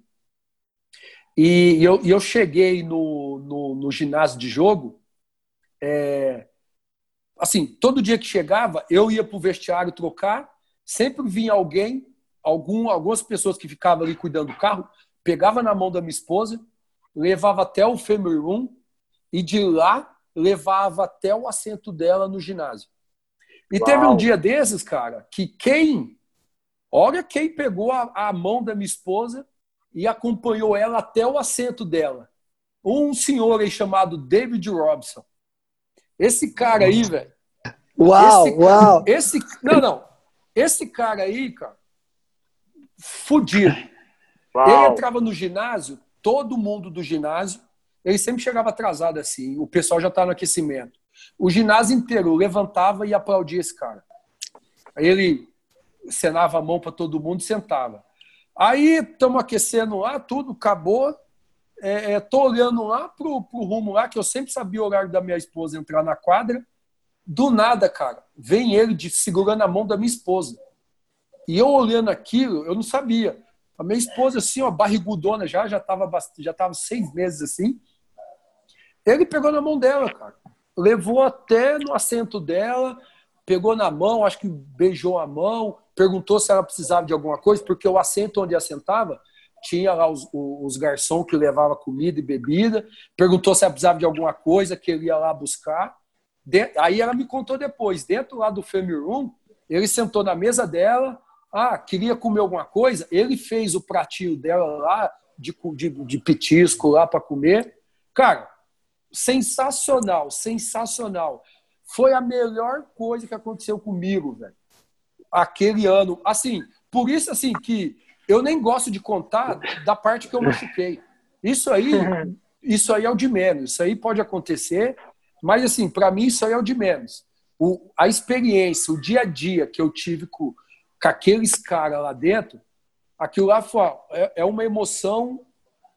e eu, eu cheguei no, no, no, ginásio de jogo. É, assim, todo dia que chegava, eu ia para o vestiário trocar, sempre vinha alguém, algum, algumas pessoas que ficavam ali cuidando do carro, pegava na mão da minha esposa, levava até o family room e de lá levava até o assento dela no ginásio. E Uau. teve um dia desses, cara, que quem. Olha quem pegou a, a mão da minha esposa e acompanhou ela até o assento dela. Um senhor aí chamado David Robson. Esse cara aí, velho. Uau, esse, uau. Esse, não, não. Esse cara aí, cara, fudido. Uau. Ele entrava no ginásio, todo mundo do ginásio ele sempre chegava atrasado assim, o pessoal já estava no aquecimento. O ginásio inteiro levantava e aplaudia esse cara. Aí ele cenava a mão para todo mundo e sentava. Aí estamos aquecendo lá, tudo acabou. Estou é, é, olhando lá para o rumo lá, que eu sempre sabia o horário da minha esposa entrar na quadra. Do nada, cara, vem ele de, segurando a mão da minha esposa. E eu olhando aquilo, eu não sabia. A minha esposa, assim, ó, barrigudona já, já estava já tava seis meses assim. Ele pegou na mão dela, cara. Levou até no assento dela, pegou na mão, acho que beijou a mão, perguntou se ela precisava de alguma coisa, porque o assento onde ela sentava tinha lá os, os garçons que levava comida e bebida, perguntou se ela precisava de alguma coisa, que ele ia lá buscar. De, aí ela me contou depois, dentro lá do Family Room, ele sentou na mesa dela, ah, queria comer alguma coisa, ele fez o pratinho dela lá, de, de, de petisco lá para comer. Cara, sensacional, sensacional. Foi a melhor coisa que aconteceu comigo, velho. Aquele ano. Assim, por isso, assim, que eu nem gosto de contar da parte que eu machuquei. Isso aí, isso aí é o de menos. Isso aí pode acontecer, mas, assim, para mim, isso aí é o de menos. O, a experiência, o dia a dia que eu tive com, com aqueles caras lá dentro, aquilo lá foi, é, é uma emoção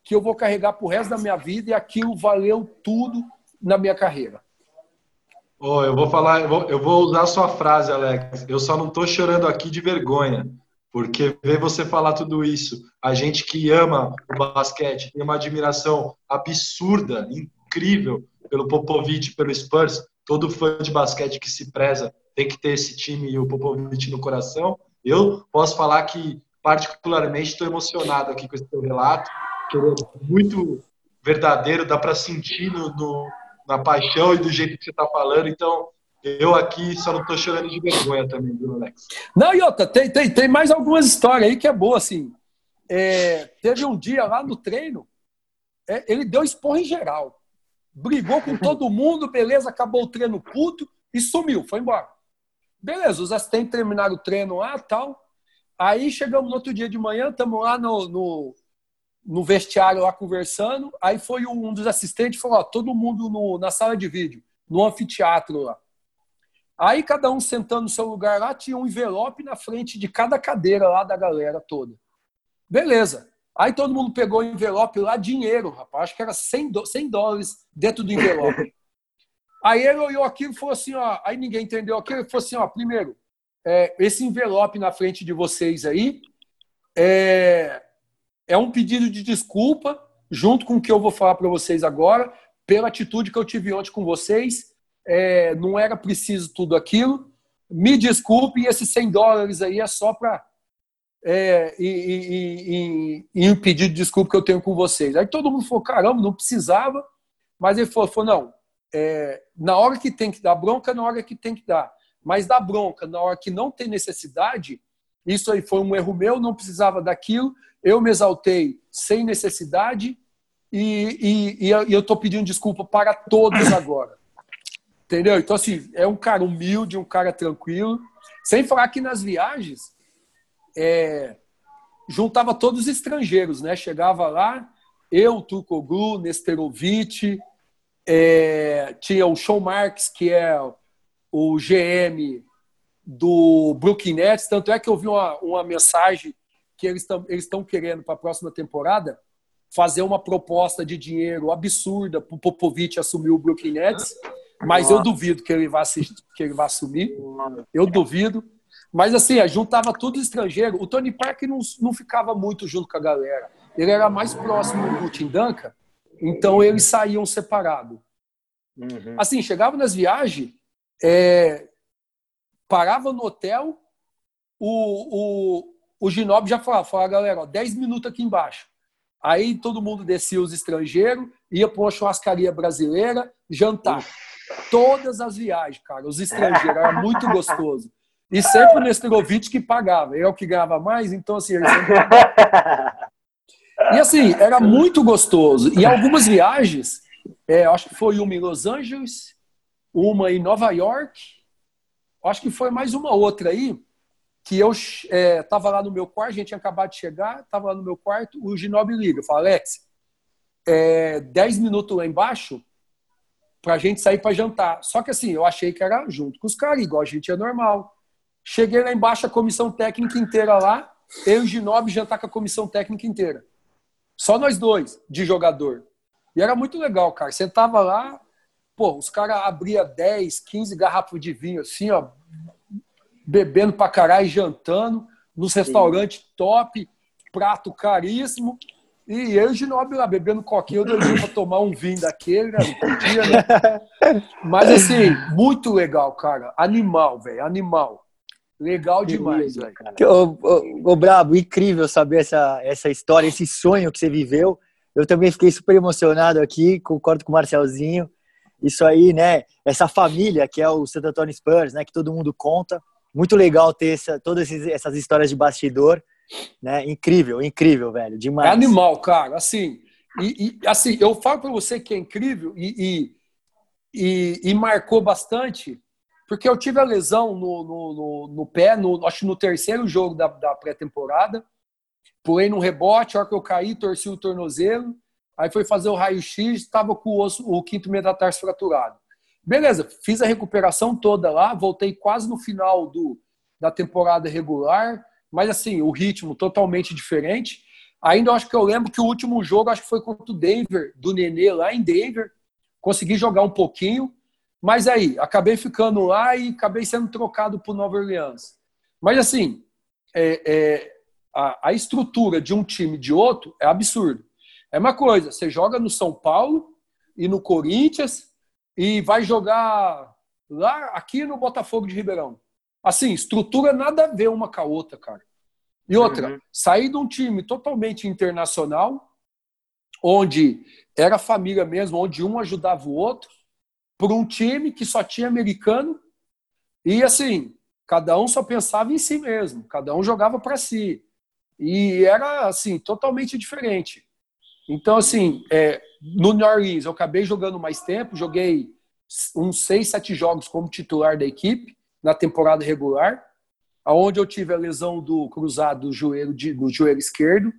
que eu vou carregar pro resto da minha vida e aquilo valeu tudo na minha carreira. Oh, eu vou falar, eu vou, eu vou usar sua frase, Alex. Eu só não estou chorando aqui de vergonha, porque ver você falar tudo isso, a gente que ama o basquete, tem uma admiração absurda, incrível pelo Popovich, pelo Spurs. Todo fã de basquete que se preza tem que ter esse time e o Popovich no coração. Eu posso falar que particularmente estou emocionado aqui com esse seu relato muito verdadeiro, dá para sentir no, no, na paixão e do jeito que você está falando. Então, eu aqui só não estou chorando de vergonha também, viu, Alex? Não, Iota, tem, tem, tem mais algumas histórias aí que é boa, assim. É, teve um dia lá no treino, é, ele deu esporro em geral. Brigou com todo mundo, beleza, acabou o treino puto e sumiu, foi embora. Beleza, os assistentes terminaram o treino lá tal. Aí chegamos no outro dia de manhã, estamos lá no, no, no vestiário lá conversando. Aí foi um dos assistentes falou: ó, todo mundo no, na sala de vídeo, no anfiteatro lá. Aí cada um sentando no seu lugar lá, tinha um envelope na frente de cada cadeira lá da galera toda. Beleza. Aí todo mundo pegou o envelope lá, dinheiro, rapaz. Acho que era 100, 100 dólares dentro do envelope. Aí ele olhou aquilo e falou assim: ó. Aí ninguém entendeu aquilo. Ele falou assim: ó, primeiro, é, esse envelope na frente de vocês aí é, é um pedido de desculpa, junto com o que eu vou falar para vocês agora, pela atitude que eu tive ontem com vocês. É, não era preciso tudo aquilo. Me desculpe, e esses 100 dólares aí é só para. É, e, e, e, e, um pedido de desculpa que eu tenho com vocês. Aí todo mundo falou: caramba, não precisava. Mas ele falou: falou não, é, na hora que tem que dar bronca, na hora que tem que dar. Mas dar bronca na hora que não tem necessidade, isso aí foi um erro meu, não precisava daquilo eu me exaltei sem necessidade e, e, e eu estou pedindo desculpa para todos agora. Entendeu? Então, assim, é um cara humilde, um cara tranquilo. Sem falar que nas viagens, é, juntava todos os estrangeiros, né? Chegava lá, eu, Turcoglu, Nesterovic, é, tinha o Sean Marks, que é o GM do Brooklyn Nets. Tanto é que eu vi uma, uma mensagem que eles estão eles querendo para a próxima temporada fazer uma proposta de dinheiro absurda para o Popovich assumir o Brooklyn Nets, mas eu duvido que ele vá assistir, que ele vá assumir. Eu duvido. Mas assim, juntava tudo estrangeiro. O Tony Parker não, não ficava muito junto com a galera. Ele era mais próximo do Tim Duncan, então eles saíam separados. Uhum. Assim, chegava nas viagens, é, parava no hotel, o, o, Ginob já falava, falava, galera, ó, 10 minutos aqui embaixo. Aí todo mundo descia os estrangeiros, ia para uma churrascaria brasileira, jantar. Todas as viagens, cara, os estrangeiros, era muito gostoso. E sempre o Nestorovic que pagava, ele é o que ganhava mais, então assim, ele sempre E assim, era muito gostoso. E algumas viagens, é, acho que foi uma em Los Angeles, uma em Nova York, acho que foi mais uma outra aí, que eu estava é, lá no meu quarto, a gente tinha acabado de chegar, estava lá no meu quarto, o Ginobre liga, fala, Alex, é, 10 minutos lá embaixo para a gente sair para jantar. Só que assim, eu achei que era junto com os caras, igual a gente é normal. Cheguei lá embaixo, a comissão técnica inteira lá, eu e o Ginobre jantar com a comissão técnica inteira. Só nós dois, de jogador. E era muito legal, cara. Sentava lá, pô, os caras abriam 10, 15 garrafas de vinho, assim, ó, bebendo pra caralho, jantando, nos restaurantes top, prato caríssimo. E eu de nobre lá, bebendo coquinha, eu doidinho pra tomar um vinho daquele, né? Podia, né? Mas assim, muito legal, cara. Animal, velho, animal. Legal demais, velho. Ô, ô, ô, Brabo, incrível saber essa, essa história, esse sonho que você viveu. Eu também fiquei super emocionado aqui, concordo com o Marcelzinho. Isso aí, né? Essa família que é o Santo Antônio Spurs, né? Que todo mundo conta muito legal ter essa, todas essas histórias de bastidor. Né? Incrível, incrível, velho. Demais. É animal, cara. Assim, e, e assim eu falo para você que é incrível e, e, e, marcou bastante, porque eu tive a lesão no, no, no, no pé, no, acho no terceiro jogo da, da pré-temporada. Pulei num rebote, a hora que eu caí, torci o tornozelo. Aí foi fazer o raio-x, estava com o, osso, o quinto metatarso fraturado. Beleza, fiz a recuperação toda lá, voltei quase no final do, da temporada regular, mas assim, o ritmo totalmente diferente. Ainda acho que eu lembro que o último jogo acho que foi contra o Denver, do Nenê lá em Denver. Consegui jogar um pouquinho, mas aí acabei ficando lá e acabei sendo trocado por Nova Orleans. Mas assim, é, é, a, a estrutura de um time de outro é absurdo. É uma coisa, você joga no São Paulo e no Corinthians e vai jogar lá aqui no Botafogo de Ribeirão. Assim, estrutura nada a ver uma com a outra, cara. E outra, uhum. sair de um time totalmente internacional, onde era família mesmo, onde um ajudava o outro, por um time que só tinha americano e assim, cada um só pensava em si mesmo, cada um jogava para si. E era assim, totalmente diferente. Então, assim, é, no New Orleans eu acabei jogando mais tempo, joguei uns seis, sete jogos como titular da equipe na temporada regular, aonde eu tive a lesão do cruzado do joelho, do joelho esquerdo.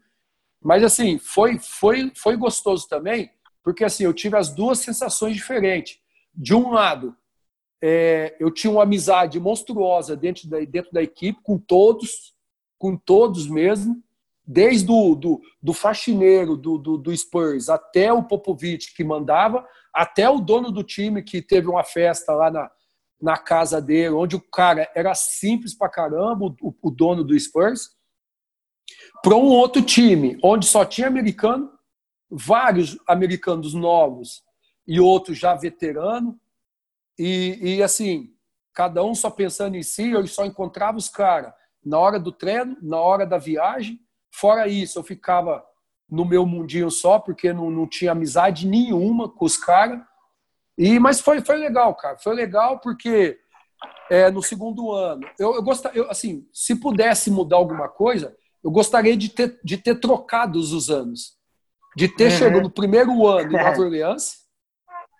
Mas, assim, foi, foi, foi gostoso também, porque, assim, eu tive as duas sensações diferentes. De um lado, é, eu tinha uma amizade monstruosa dentro da, dentro da equipe, com todos, com todos mesmo desde o do, do faxineiro do, do, do, Spurs até o Popovich que mandava, até o dono do time que teve uma festa lá na, na casa dele, onde o cara era simples pra caramba, o, o dono do Spurs, para um outro time onde só tinha americano, vários americanos novos e outros já veteranos, e, e assim, cada um só pensando em si, eu só encontrava os caras na hora do treino, na hora da viagem, Fora isso, eu ficava no meu mundinho só, porque não, não tinha amizade nenhuma com os caras. E, mas foi, foi legal, cara. Foi legal porque é, no segundo ano, eu, eu gostaria, assim, se pudesse mudar alguma coisa, eu gostaria de ter, de ter trocado os anos. De ter uhum. chegado no primeiro ano em Nova Orleans,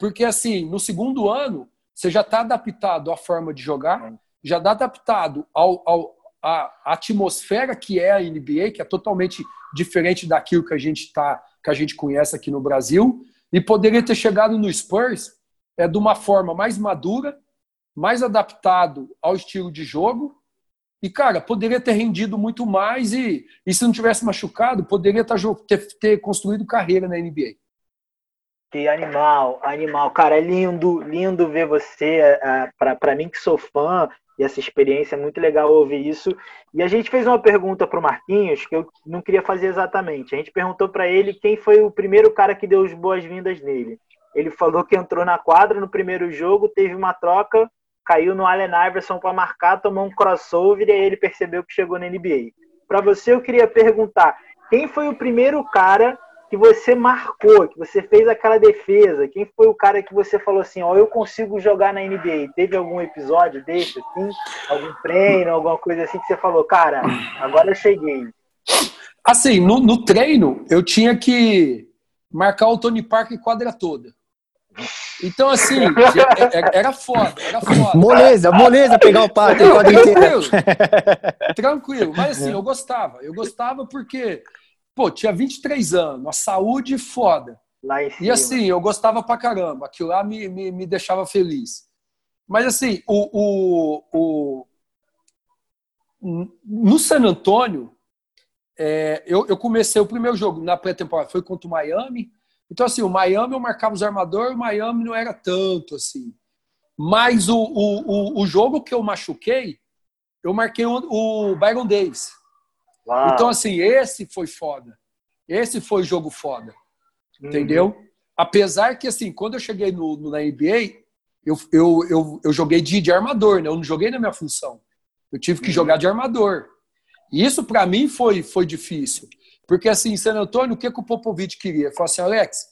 porque assim, no segundo ano, você já está adaptado à forma de jogar, já está adaptado ao, ao, a atmosfera que é a NBA, que é totalmente diferente daquilo que a gente tá, que a gente conhece aqui no Brasil, e poderia ter chegado no Spurs é de uma forma mais madura, mais adaptado ao estilo de jogo. E, cara, poderia ter rendido muito mais e, e se não tivesse machucado, poderia tá ter, ter construído carreira na NBA. Que animal, animal. Cara, é lindo, lindo ver você. Uh, é, para mim, que sou fã, e essa experiência é muito legal ouvir isso. E a gente fez uma pergunta para o Marquinhos que eu não queria fazer exatamente. A gente perguntou para ele quem foi o primeiro cara que deu as boas-vindas nele. Ele falou que entrou na quadra no primeiro jogo, teve uma troca, caiu no Allen Iverson para marcar, tomou um crossover e aí ele percebeu que chegou na NBA. Para você, eu queria perguntar: quem foi o primeiro cara que você marcou, que você fez aquela defesa? Quem foi o cara que você falou assim, ó, oh, eu consigo jogar na NBA? Teve algum episódio desse, assim? Algum treino, alguma coisa assim que você falou, cara, agora eu cheguei. Assim, no, no treino, eu tinha que marcar o Tony Parker quadra toda. Então, assim, era foda, era foda. Moleza, moleza pegar o Parker quadra inteira. Tranquilo, tranquilo. Mas assim, eu gostava. Eu gostava porque Pô, tinha 23 anos, a saúde foda. E assim, eu gostava pra caramba. Aquilo lá me, me, me deixava feliz. Mas assim, o, o, o no San Antônio, é, eu, eu, comecei o primeiro jogo na pré-temporada, foi contra o Miami. Então, assim, o Miami eu marcava os armadores, o Miami não era tanto assim. Mas o, o, o, jogo que eu machuquei, eu marquei o, o Byron Davis. Uau. Então, assim, esse foi foda. Esse foi jogo foda. Uhum. Entendeu? Apesar que, assim, quando eu cheguei no, no na NBA, eu, eu, eu, eu joguei de, de, armador, né? Eu não joguei na minha função. Eu tive que uhum. jogar de armador. E isso, para mim, foi, foi difícil. Porque, assim, em San Antônio, o que, que o Popovich queria? Ele falou assim, Alex,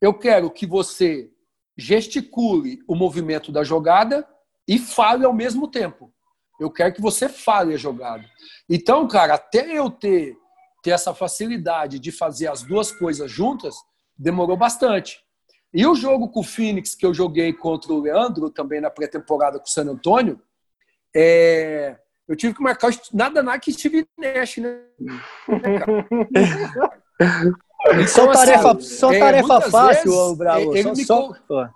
eu quero que você gesticule o movimento da jogada e fale ao mesmo tempo. Eu quero que você fale a jogada. Então, cara, até eu ter, ter essa facilidade de fazer as duas coisas juntas, demorou bastante. E o jogo com o Phoenix, que eu joguei contra o Leandro, também na pré-temporada com o San Antônio, é... eu tive que marcar nada na que Steve Nash, né? Então, só assim, tarefa, assim, só é, tarefa fácil, vezes, Bravo. Ele só, me... só...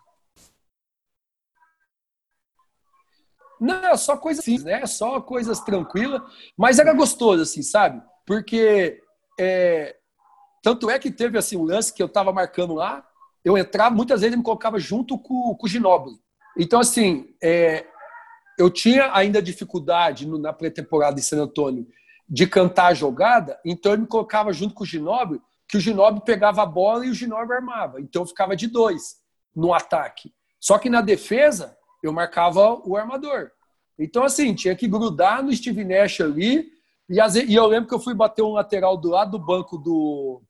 Não, é só coisas assim, né? Só coisas tranquilas. Mas era gostoso, assim, sabe? Porque é... tanto é que teve assim um lance que eu tava marcando lá, eu entrava, muitas vezes ele me colocava junto com, com o Ginóbili. Então, assim, é... eu tinha ainda dificuldade no, na pré-temporada em San Antônio de cantar a jogada, então ele me colocava junto com o Ginóbili, que o Ginóbili pegava a bola e o Ginóbili armava. Então eu ficava de dois no ataque. Só que na defesa, eu marcava o armador. Então, assim, tinha que grudar no Steve Nash ali. E, e eu lembro que eu fui bater um lateral do lado do banco do,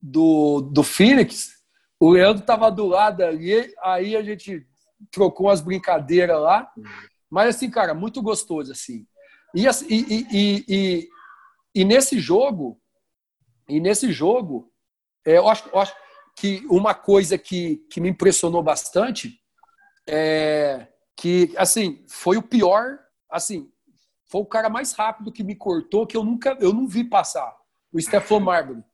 do, do Phoenix. O Leandro estava do lado ali. Aí a gente trocou umas brincadeiras lá. Mas, assim, cara, muito gostoso, assim. E, e, e, e, e nesse jogo, e nesse jogo, é, eu, acho, eu acho que uma coisa que, que me impressionou bastante é que, assim, foi o pior, assim, foi o cara mais rápido que me cortou que eu nunca, eu não vi passar, o Stefan Marbury.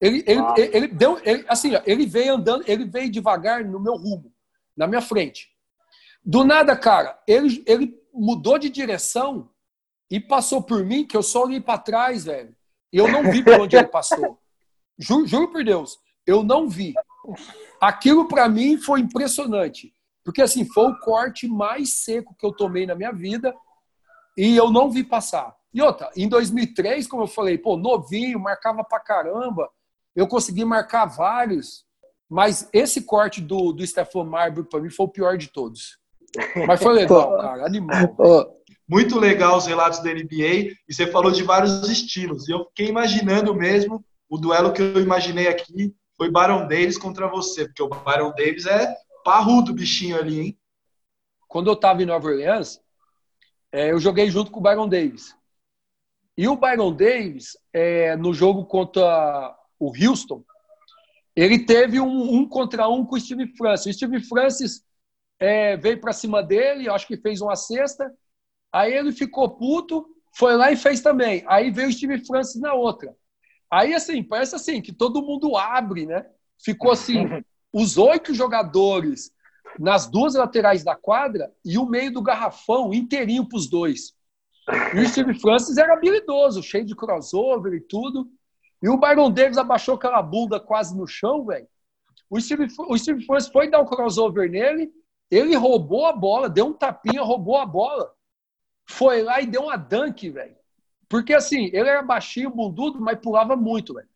Ele, ele, ah. ele, ele, deu, ele, assim, ele veio andando, ele veio devagar no meu rumo, na minha frente. Do nada, cara, ele, ele mudou de direção e passou por mim, que eu só olhei para trás, velho. E eu não vi por onde ele passou. Juro, juro por Deus, eu não vi. Aquilo para mim foi impressionante. Porque assim, foi o corte mais seco que eu tomei na minha vida e eu não vi passar. E outra, em 2003, como eu falei, pô, novinho, marcava pra caramba, eu consegui marcar vários, mas esse corte do, do Stefan Marbury para mim foi o pior de todos. Mas foi legal, cara, animal. Muito legal os relatos da NBA e você falou de vários estilos. E eu fiquei imaginando mesmo o duelo que eu imaginei aqui foi Baron Davis contra você, porque o Baron Davis é parrudo bichinho ali, hein? Quando eu estava em Nova Orleans, é, eu joguei junto com o Byron Davis. E o Byron Davis, é, no jogo contra o Houston, ele teve um, um contra um com o Steve Francis. O Steve Francis é, veio para cima dele, acho que fez uma cesta. Aí ele ficou puto, foi lá e fez também. Aí veio o Steve Francis na outra. Aí, assim, parece assim, que todo mundo abre, né? Ficou assim, os oito jogadores nas duas laterais da quadra e o meio do garrafão inteirinho para os dois. E o Steve Francis era habilidoso, cheio de crossover e tudo. E o Byron Davis abaixou aquela bunda quase no chão, velho. O Steve, o Steve Francis foi dar um crossover nele, ele roubou a bola, deu um tapinha, roubou a bola. Foi lá e deu uma dunk, velho. Porque assim, ele era baixinho, bundudo, mas pulava muito, velho.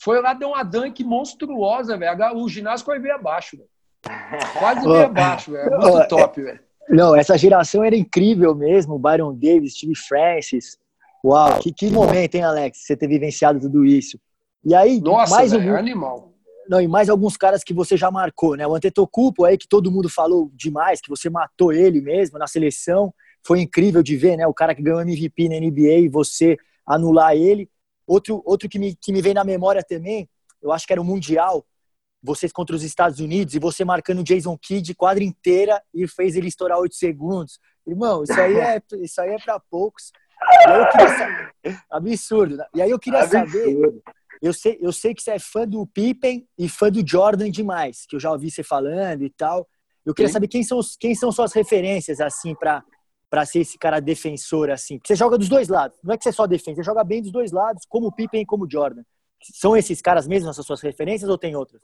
Foi lá, deu uma dunk monstruosa, velho. O ginásio quase veio abaixo, velho. Quase veio abaixo, velho. É muito top, velho. Não, essa geração era incrível mesmo. Byron Davis, Steve Francis. Uau, que, que momento, hein, Alex? Você ter vivenciado tudo isso. E aí, Nossa, mais véio, algum... animal. Não, e mais alguns caras que você já marcou, né? O Antetokounmpo aí, que todo mundo falou demais, que você matou ele mesmo na seleção. Foi incrível de ver, né? O cara que ganhou MVP na NBA e você anular ele. Outro, outro que, me, que me vem na memória também, eu acho que era o Mundial, vocês contra os Estados Unidos e você marcando o Jason Kidd quadra inteira e fez ele estourar 8 segundos. Irmão, isso aí é, isso aí é para poucos. Saber, absurdo. Né? E aí eu queria absurdo. saber. Eu sei, eu sei que você é fã do Pippen e fã do Jordan demais, que eu já ouvi você falando e tal. Eu queria Sim. saber quem são, quem são suas referências, assim, para para ser esse cara defensor assim? Você joga dos dois lados. Não é que você só defende, você joga bem dos dois lados, como o Pippen e como o Jordan. São esses caras mesmo essas suas referências ou tem outras?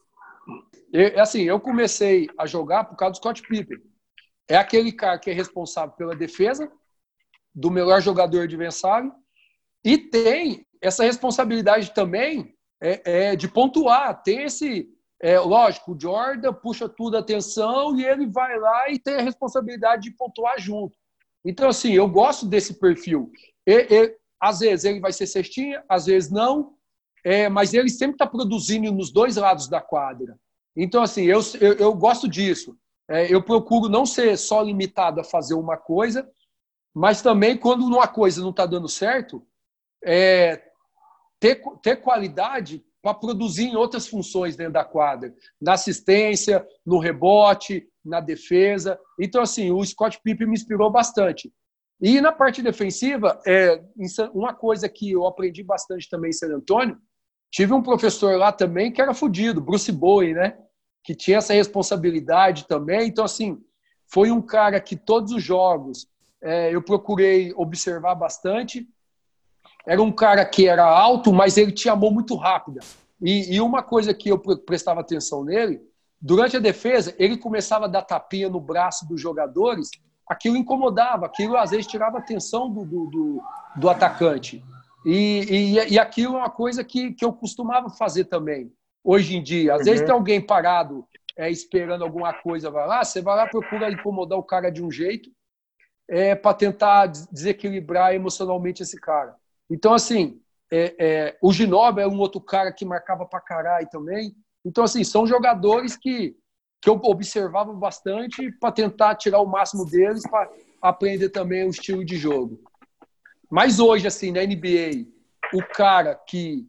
É assim, eu comecei a jogar por causa do Scott Pippen. É aquele cara que é responsável pela defesa do melhor jogador adversário e tem essa responsabilidade também é, é de pontuar. Tem esse, é, lógico, o Jordan puxa tudo a atenção e ele vai lá e tem a responsabilidade de pontuar junto. Então, assim, eu gosto desse perfil. E, e, às vezes ele vai ser cestinha, às vezes não, é, mas ele sempre está produzindo nos dois lados da quadra. Então, assim, eu, eu, eu gosto disso. É, eu procuro não ser só limitado a fazer uma coisa, mas também quando uma coisa não está dando certo, é, ter, ter qualidade para produzir em outras funções dentro da quadra, na assistência, no rebote, na defesa. Então, assim, o Scott Pippen me inspirou bastante. E na parte defensiva, é, uma coisa que eu aprendi bastante também em San Antônio, tive um professor lá também que era fodido, Bruce Bowie, né? Que tinha essa responsabilidade também. Então, assim, foi um cara que todos os jogos é, eu procurei observar bastante. Era um cara que era alto, mas ele tinha a mão muito rápida. E, e uma coisa que eu prestava atenção nele, durante a defesa, ele começava a dar tapinha no braço dos jogadores aquilo incomodava, aquilo às vezes tirava a atenção do, do, do, do atacante. E, e, e, aquilo é uma coisa que, que eu costumava fazer também, hoje em dia. Às uhum. vezes tem alguém parado é, esperando alguma coisa, vai lá, você vai lá procura incomodar o cara de um jeito é, para tentar desequilibrar emocionalmente esse cara. Então, assim, é, é, o Ginobre é um outro cara que marcava para caralho também. Então, assim, são jogadores que que eu observava bastante para tentar tirar o máximo deles para aprender também o estilo de jogo. Mas hoje, assim, na NBA, o cara que,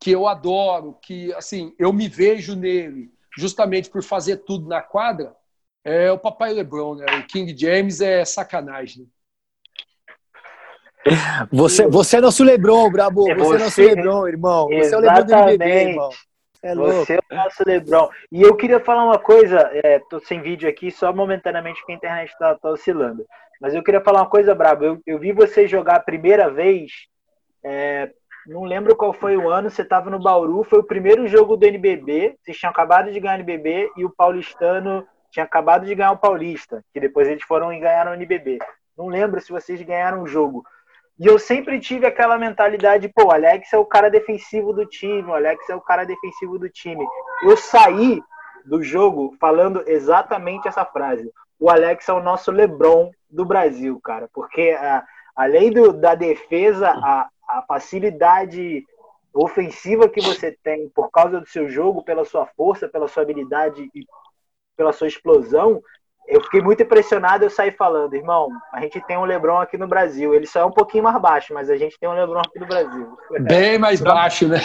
que eu adoro, que, assim, eu me vejo nele justamente por fazer tudo na quadra, é o papai LeBron, né? O King James é sacanagem. Você, você é nosso LeBron, Brabo. Você, você é nosso LeBron, irmão. Você é o LeBron do NBB, irmão. É Você é o nosso Lebron. E eu queria falar uma coisa, é, tô sem vídeo aqui, só momentaneamente porque a internet está tá oscilando. Mas eu queria falar uma coisa, Brabo. Eu, eu vi você jogar a primeira vez, é, não lembro qual foi o ano, você estava no Bauru, foi o primeiro jogo do NBB, vocês tinham acabado de ganhar o NBB e o paulistano tinha acabado de ganhar o Paulista, que depois eles foram e ganharam o NBB. Não lembro se vocês ganharam o jogo. E eu sempre tive aquela mentalidade, pô, o Alex é o cara defensivo do time, o Alex é o cara defensivo do time. Eu saí do jogo falando exatamente essa frase. O Alex é o nosso LeBron do Brasil, cara, porque a, além do, da defesa, a, a facilidade ofensiva que você tem por causa do seu jogo, pela sua força, pela sua habilidade e pela sua explosão, eu fiquei muito impressionado, eu saí falando, irmão, a gente tem um Lebron aqui no Brasil. Ele só é um pouquinho mais baixo, mas a gente tem um Lebron aqui no Brasil. Bem mais baixo, né?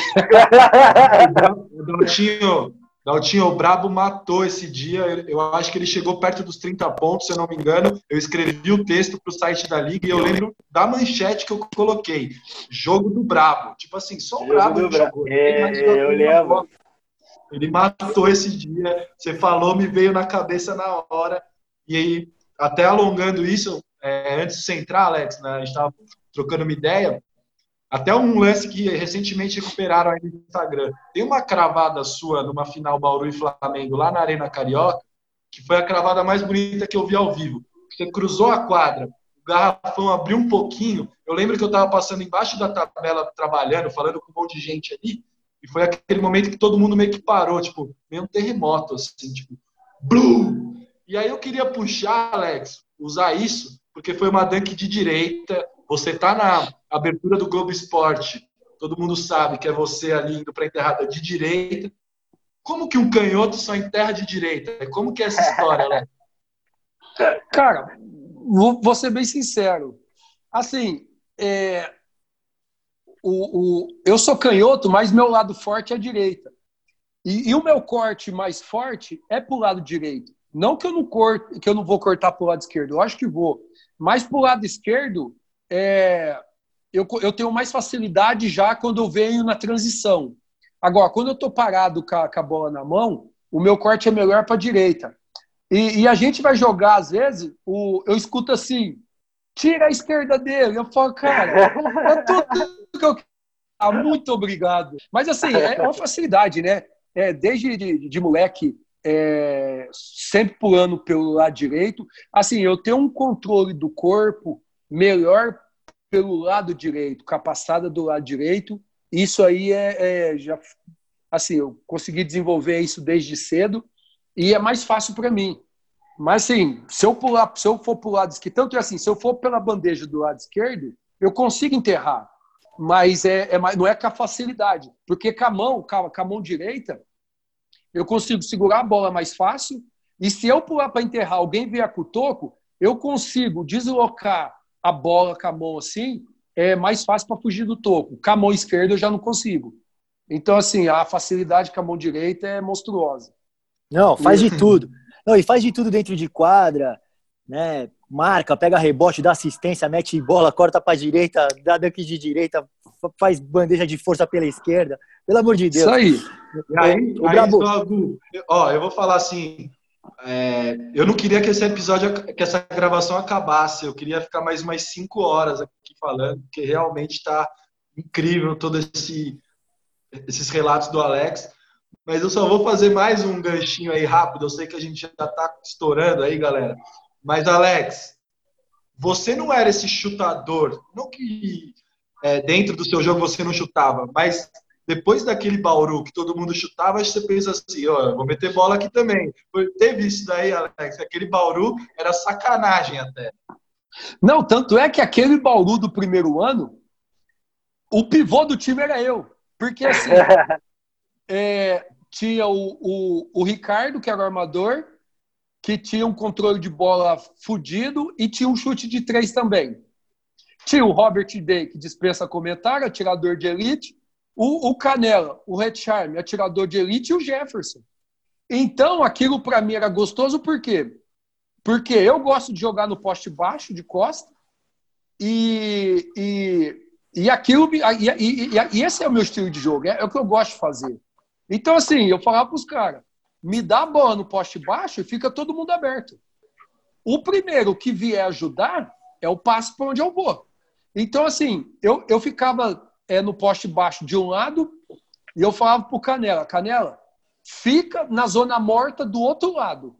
Daltinho, Daltinho, o Brabo matou esse dia. Eu acho que ele chegou perto dos 30 pontos, se eu não me engano. Eu escrevi o texto para o site da Liga e eu lembro da manchete que eu coloquei. Jogo do Brabo. Tipo assim, só o Jogo Brabo jogou. É, eu lembro. Ele matou esse dia. Você falou, me veio na cabeça na hora. E aí, até alongando isso, é, antes de você entrar, Alex, né, a gente estava trocando uma ideia. Até um lance que recentemente recuperaram aí no Instagram. Tem uma cravada sua numa final Bauru e Flamengo lá na Arena Carioca, que foi a cravada mais bonita que eu vi ao vivo. Você cruzou a quadra, o garrafão abriu um pouquinho. Eu lembro que eu estava passando embaixo da tabela trabalhando, falando com um monte de gente ali. E foi aquele momento que todo mundo meio que parou, tipo, meio um terremoto, assim, tipo, blum! E aí eu queria puxar, Alex, usar isso, porque foi uma dunk de direita. Você tá na abertura do Globo Esporte, todo mundo sabe que é você ali indo para enterrada de direita. Como que um canhoto só enterra de direita? Como que é essa história, Alex? Cara, vou ser bem sincero. Assim, é, o, o, eu sou canhoto, mas meu lado forte é a direita. E, e o meu corte mais forte é para o lado direito. Não que eu não corto, que eu não vou cortar para o lado esquerdo, eu acho que vou. Mas para o lado esquerdo, é, eu, eu tenho mais facilidade já quando eu venho na transição. Agora, quando eu estou parado com a, com a, bola na mão, o meu corte é melhor para a direita. E, e, a gente vai jogar, às vezes, o, eu escuto assim, tira a esquerda dele. Eu falo, cara, é tudo que eu quero. Ah, muito obrigado. Mas assim, é uma facilidade, né? É, desde de, de moleque, é, sempre pulando pelo lado direito. Assim, eu tenho um controle do corpo melhor pelo lado direito, com a passada do lado direito. Isso aí é, é já assim, eu consegui desenvolver isso desde cedo e é mais fácil para mim. Mas assim, se eu pular, se eu for para o lado esquerdo, tanto é assim, se eu for pela bandeja do lado esquerdo, eu consigo enterrar. Mas é, é não é com a facilidade. Porque com a mão, com a, com a mão direita, eu consigo segurar a bola mais fácil. E se eu pular para enterrar, alguém vier com o toco, eu consigo deslocar a bola com a mão assim, é mais fácil para fugir do toco. Com a mão esquerda eu já não consigo. Então, assim, a facilidade com a mão direita é monstruosa. Não, faz de tudo. Não, e faz de tudo dentro de quadra, né? Marca, pega rebote, dá assistência, mete bola, corta para direita, dá daqui de direita, faz bandeja de força pela esquerda. Pelo amor de Deus. Isso aí. E aí, o, aí ó, eu vou falar assim, é, eu não queria que esse episódio, que essa gravação acabasse. Eu queria ficar mais umas cinco horas aqui falando, porque realmente está incrível todo esse esses relatos do Alex. Mas eu só vou fazer mais um ganchinho aí rápido. Eu sei que a gente já está estourando aí, galera. Mas, Alex, você não era esse chutador. Não que é, dentro do seu jogo você não chutava, mas depois daquele Bauru que todo mundo chutava, você pensa assim, ó, vou meter bola aqui também. Teve isso daí, Alex, aquele Bauru era sacanagem até. Não, tanto é que aquele Bauru do primeiro ano, o pivô do time era eu. Porque assim, é, tinha o, o, o Ricardo, que era o armador, que tinha um controle de bola fudido e tinha um chute de três também. Tinha o Robert Day, que dispensa comentário, atirador de elite, o, o Canela, o Red Charme, atirador de elite, e o Jefferson. Então, aquilo para mim era gostoso, por quê? Porque eu gosto de jogar no poste baixo, de costa, e, e, e aquilo e, e, e, esse é o meu estilo de jogo, é, é o que eu gosto de fazer. Então, assim, eu falava para os caras: me dá a bola no poste baixo e fica todo mundo aberto. O primeiro que vier ajudar é o passe para onde eu vou. Então, assim, eu, eu ficava é, no poste baixo de um lado e eu falava para o Canela: Canela, fica na zona morta do outro lado.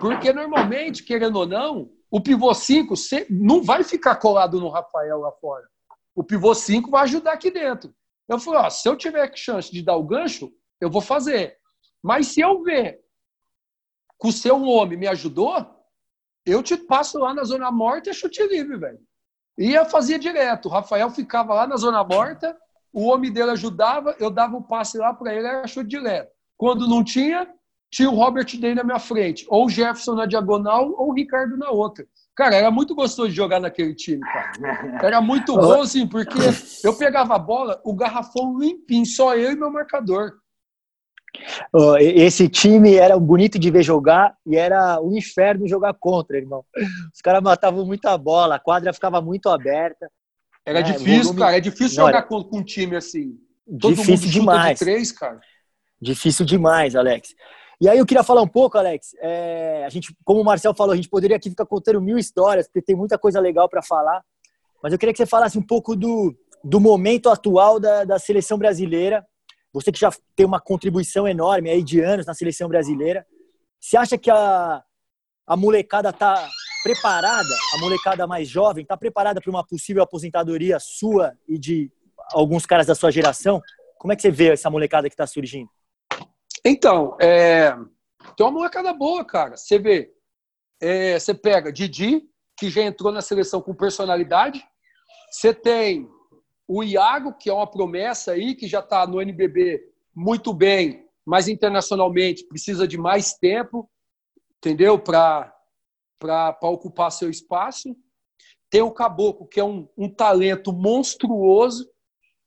Porque normalmente, querendo ou não, o pivô 5 não vai ficar colado no Rafael lá fora. O pivô 5 vai ajudar aqui dentro. Eu falei: ó, se eu tiver chance de dar o gancho, eu vou fazer. Mas se eu ver que o seu homem me ajudou, eu te passo lá na zona morta e chute livre, velho. E eu fazia direto. O Rafael ficava lá na zona morta, o homem dele ajudava, eu dava o um passe lá para ele, era chute direto. Quando não tinha, tinha o Robert Day na minha frente, ou o Jefferson na diagonal, ou o Ricardo na outra. Cara, era muito gostoso de jogar naquele time, cara. Era muito bom, assim, porque eu pegava a bola, o garrafão limpinho, só eu e meu marcador. Esse time era bonito de ver jogar e era um inferno jogar contra, irmão. Os caras matavam muita bola, a quadra ficava muito aberta. Era é, difícil, volume... cara. É difícil jogar com, com um time assim. Todo difícil demais. De três, cara. Difícil demais, Alex. E aí eu queria falar um pouco, Alex. É, a gente, como o Marcel falou, a gente poderia aqui ficar contando mil histórias, porque tem muita coisa legal para falar. Mas eu queria que você falasse um pouco do, do momento atual da, da seleção brasileira você que já tem uma contribuição enorme aí de anos na seleção brasileira, você acha que a, a molecada está preparada, a molecada mais jovem, está preparada para uma possível aposentadoria sua e de alguns caras da sua geração? Como é que você vê essa molecada que está surgindo? Então, é, tem uma molecada boa, cara. Você vê, é, você pega Didi, que já entrou na seleção com personalidade. Você tem o Iago, que é uma promessa aí, que já está no NBB muito bem, mas internacionalmente precisa de mais tempo, entendeu? Para ocupar seu espaço. Tem o Caboclo, que é um, um talento monstruoso.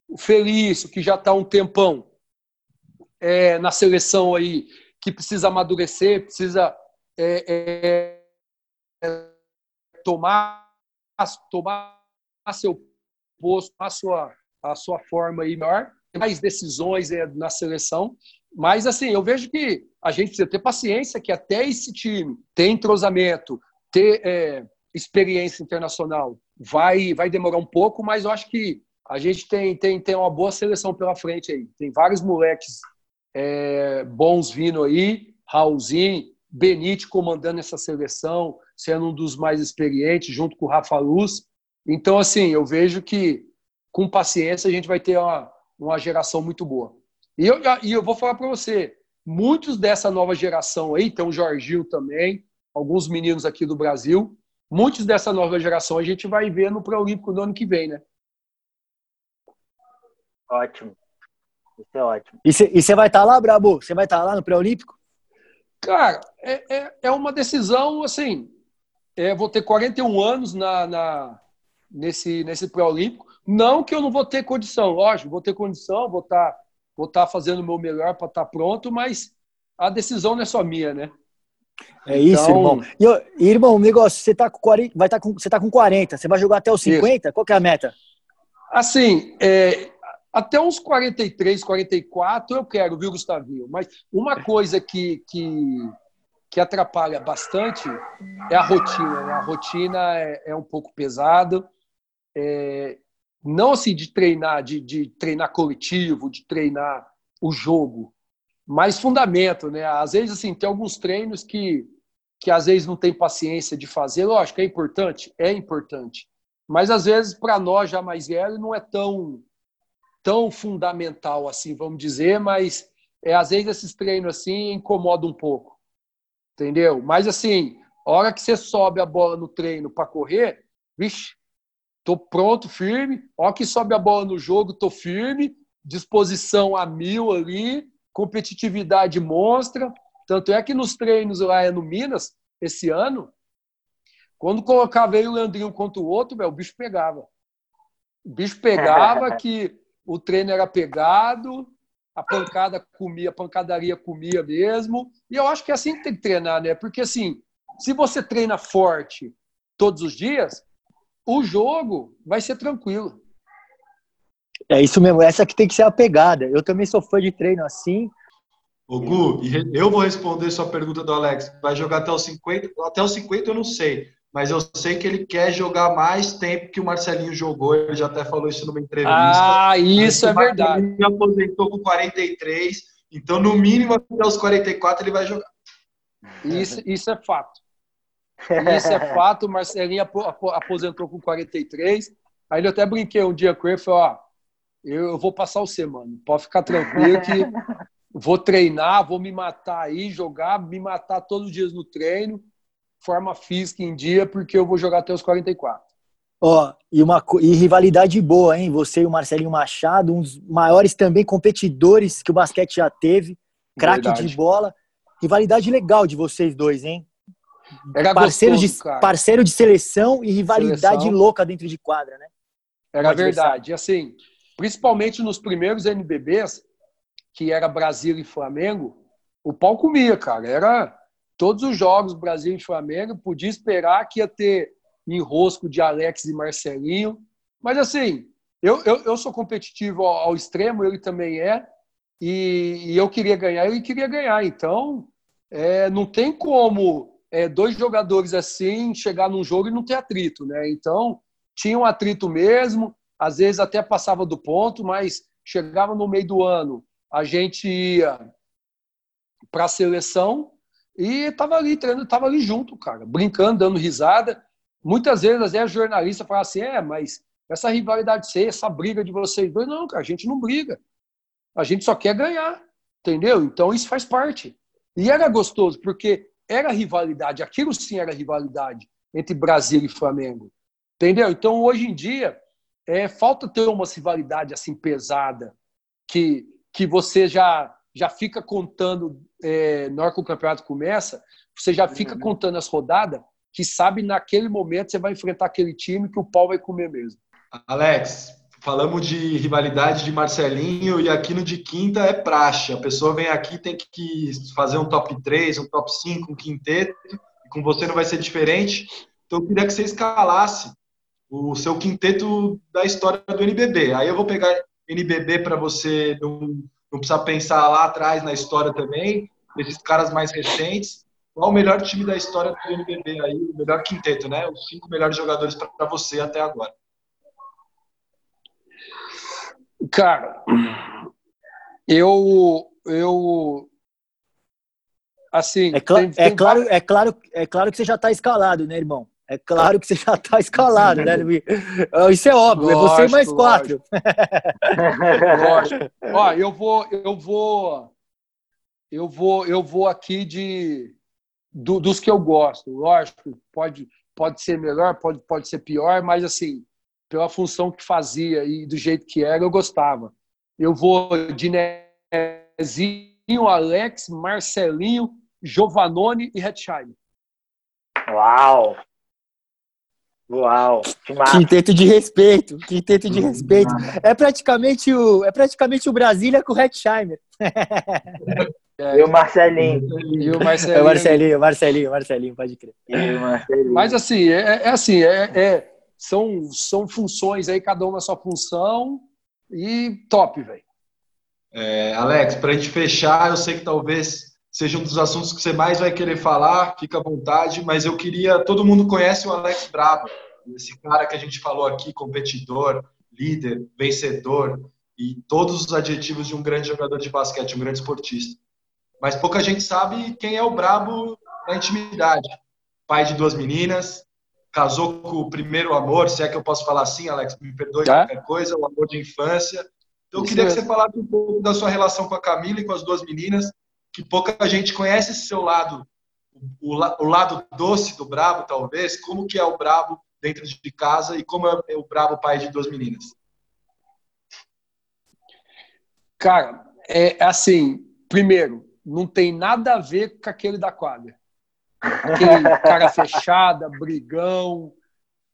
O Felício, que já está um tempão é, na seleção aí, que precisa amadurecer, precisa é, é, tomar, tomar seu posto a sua, a sua forma aí melhor, mais decisões é, na seleção. Mas, assim, eu vejo que a gente precisa ter paciência, que até esse time ter entrosamento, ter é, experiência internacional, vai, vai demorar um pouco, mas eu acho que a gente tem, tem, tem uma boa seleção pela frente aí. Tem vários moleques é, bons vindo aí, Raulzinho, Benite comandando essa seleção, sendo um dos mais experientes, junto com o Rafa Luz. Então, assim, eu vejo que com paciência a gente vai ter uma, uma geração muito boa. E eu, e eu vou falar para você, muitos dessa nova geração aí, tem o Jorginho também, alguns meninos aqui do Brasil, muitos dessa nova geração a gente vai ver no Pré-Olímpico do ano que vem, né? Ótimo. Isso é ótimo. E você vai estar tá lá, Brabo? Você vai estar tá lá no Pré-Olímpico? Cara, é, é, é, uma decisão, assim, é, vou ter 41 anos na, na, nesse, nesse pré-olímpico. Não que eu não vou ter condição, lógico, vou ter condição, vou estar tá, vou tá fazendo o meu melhor para estar tá pronto, mas a decisão não é só minha, né? É isso, então... irmão. E, irmão, negócio, você tá com 40, vai tá com, você tá com 40, você vai jogar até os 50? Isso. Qual que é a meta? Assim, é, até uns 43, 44 eu quero, viu, Gustavinho? Mas uma coisa que, que, que atrapalha bastante é a rotina. Né? A rotina é, é um pouco pesada. É, não assim de treinar, de, de treinar coletivo, de treinar o jogo, mas fundamento, né? Às vezes, assim, tem alguns treinos que, que às vezes não tem paciência de fazer. Lógico, é importante, é importante. Mas às vezes, para nós já mais velhos, não é tão, tão fundamental assim, vamos dizer, mas é, às vezes esses treinos assim incomodam um pouco. Entendeu? Mas assim, a hora que você sobe a bola no treino para correr, vixe, tô pronto, firme. Hora que sobe a bola no jogo, tô firme, disposição a mil ali, competitividade monstra. Tanto é que nos treinos lá no Minas, esse ano, quando colocava ele o Leandrinho contra o outro, o bicho pegava. O bicho pegava que o treino era pegado, a pancada comia, a pancadaria comia mesmo. E eu acho que é assim que tem que treinar, né? Porque assim, se você treina forte todos os dias, o jogo vai ser tranquilo. É isso mesmo, essa que tem que ser a pegada. Eu também sou fã de treino assim. O Gu, eu vou responder sua pergunta do Alex. Vai jogar até os 50? Até os 50 eu não sei mas eu sei que ele quer jogar mais tempo que o Marcelinho jogou. Ele já até falou isso numa entrevista. Ah, isso é verdade. Ele aposentou com 43, então no mínimo até os 44 ele vai jogar. Isso, isso é fato. Isso é fato. O Marcelinho aposentou com 43. Aí eu até brinquei um dia com ele e falei: Ó, eu vou passar o semana. Pode ficar tranquilo que vou treinar, vou me matar aí, jogar, me matar todos os dias no treino forma física em dia, porque eu vou jogar até os 44. Ó, e uma e rivalidade boa, hein? Você e o Marcelinho Machado, um dos maiores também competidores que o basquete já teve, craque de bola. Rivalidade legal de vocês dois, hein? Era parceiro, gostoso, de, cara. parceiro de seleção e rivalidade seleção. louca dentro de quadra, né? Era verdade. Assim, principalmente nos primeiros NBBs, que era Brasil e Flamengo, o pau comia, cara. Era todos os jogos Brasil e Flamengo, podia esperar que ia ter enrosco de Alex e Marcelinho. Mas assim, eu, eu, eu sou competitivo ao, ao, extremo, ele também é, e, e, eu queria ganhar, ele queria ganhar. Então, é, não tem como é, dois jogadores assim chegar num jogo e não ter atrito, né? Então, tinha um atrito mesmo, às vezes até passava do ponto, mas chegava no meio do ano, a gente ia para a seleção e tava ali treinando, tava ali junto, cara, brincando, dando risada. Muitas vezes, às vezes, a jornalista fala assim: é, mas essa rivalidade ser, essa briga de vocês dois, não, cara, a gente não briga. A gente só quer ganhar, entendeu? Então isso faz parte. E era gostoso, porque era rivalidade, aquilo sim era rivalidade entre Brasil e Flamengo, entendeu? Então hoje em dia, é, falta ter uma rivalidade assim pesada, que, que você já já fica contando, é, na hora que o campeonato começa, você já fica uhum. contando as rodadas, que sabe naquele momento você vai enfrentar aquele time que o pau vai comer mesmo. Alex, falamos de rivalidade de Marcelinho e aqui no de quinta é praxe. A pessoa vem aqui tem que fazer um top 3, um top 5, um quinteto, e com você não vai ser diferente. Então eu queria que você escalasse o seu quinteto da história do NBB. Aí eu vou pegar NBB para você num não precisa pensar lá atrás na história também, esses caras mais recentes. Qual o melhor time da história do NBB aí, o melhor quinteto, né? Os cinco melhores jogadores para você até agora. Cara, eu eu assim, é, cl tem, é claro, é claro, é claro que você já está escalado, né, irmão? É claro que você já está escalado, né? Isso é óbvio, lógico, é você mais quatro. Lógico. Ó, eu vou, eu vou, eu vou, eu vou aqui de do, dos que eu gosto. Lógico, pode, pode ser melhor, pode, pode ser pior, mas assim, pela função que fazia e do jeito que era, eu gostava. Eu vou de Nezinho, Alex, Marcelinho, Giovanoni e Hetzheim. Uau! Uau! Quinteto de respeito, quinteto de respeito. É praticamente o, é praticamente o Brasília com o Hetzheimer. E o Marcelinho. E o Marcelinho. É o Marcelinho, Marcelinho, Marcelinho, pode crer. Mas assim, é, é assim, é, é, são, são funções aí, cada uma a sua função e top, velho. É, Alex, para a gente fechar, eu sei que talvez seja um dos assuntos que você mais vai querer falar, fica à vontade, mas eu queria. Todo mundo conhece o Alex Brabo, esse cara que a gente falou aqui, competidor, líder, vencedor e todos os adjetivos de um grande jogador de basquete, um grande esportista. Mas pouca gente sabe quem é o Brabo na intimidade. Pai de duas meninas, casou com o primeiro amor, se é que eu posso falar assim, Alex, me perdoe tá. qualquer coisa, o amor de infância. Então, eu queria que você falasse um pouco da sua relação com a Camila e com as duas meninas, que pouca gente conhece esse seu lado, o, o lado doce do Brabo, talvez, como que é o Brabo dentro de casa e como é o Brabo pai de duas meninas. Cara, é assim, primeiro, não tem nada a ver com aquele da quadra. Aquele cara fechada, brigão,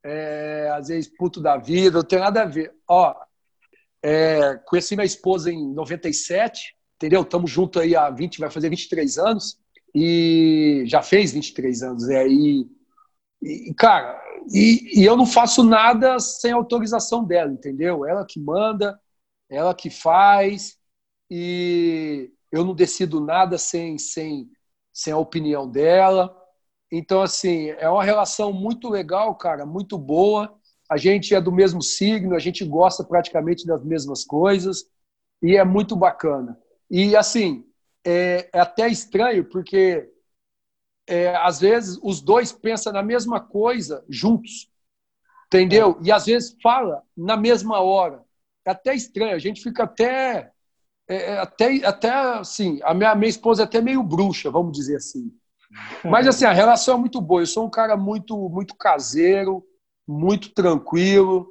é, às vezes puto da vida, não tem nada a ver. Ó, é, conheci minha esposa em 97, entendeu? Estamos juntos aí há 20, vai fazer 23 anos, e já fez 23 anos, é, e, e cara, e, e, eu não faço nada sem autorização dela, entendeu? Ela que manda, ela que faz, e eu não decido nada sem, sem, sem a opinião dela. Então, assim, é uma relação muito legal, cara, muito boa. A gente é do mesmo signo, a gente gosta praticamente das mesmas coisas, e é muito bacana. E, assim, é, é até estranho, porque é, às vezes os dois pensam na mesma coisa juntos, entendeu? E às vezes fala na mesma hora. É até estranho, a gente fica até. É, é até, até assim, a minha, minha esposa é até meio bruxa, vamos dizer assim. Mas assim, a relação é muito boa. Eu sou um cara muito, muito caseiro, muito tranquilo.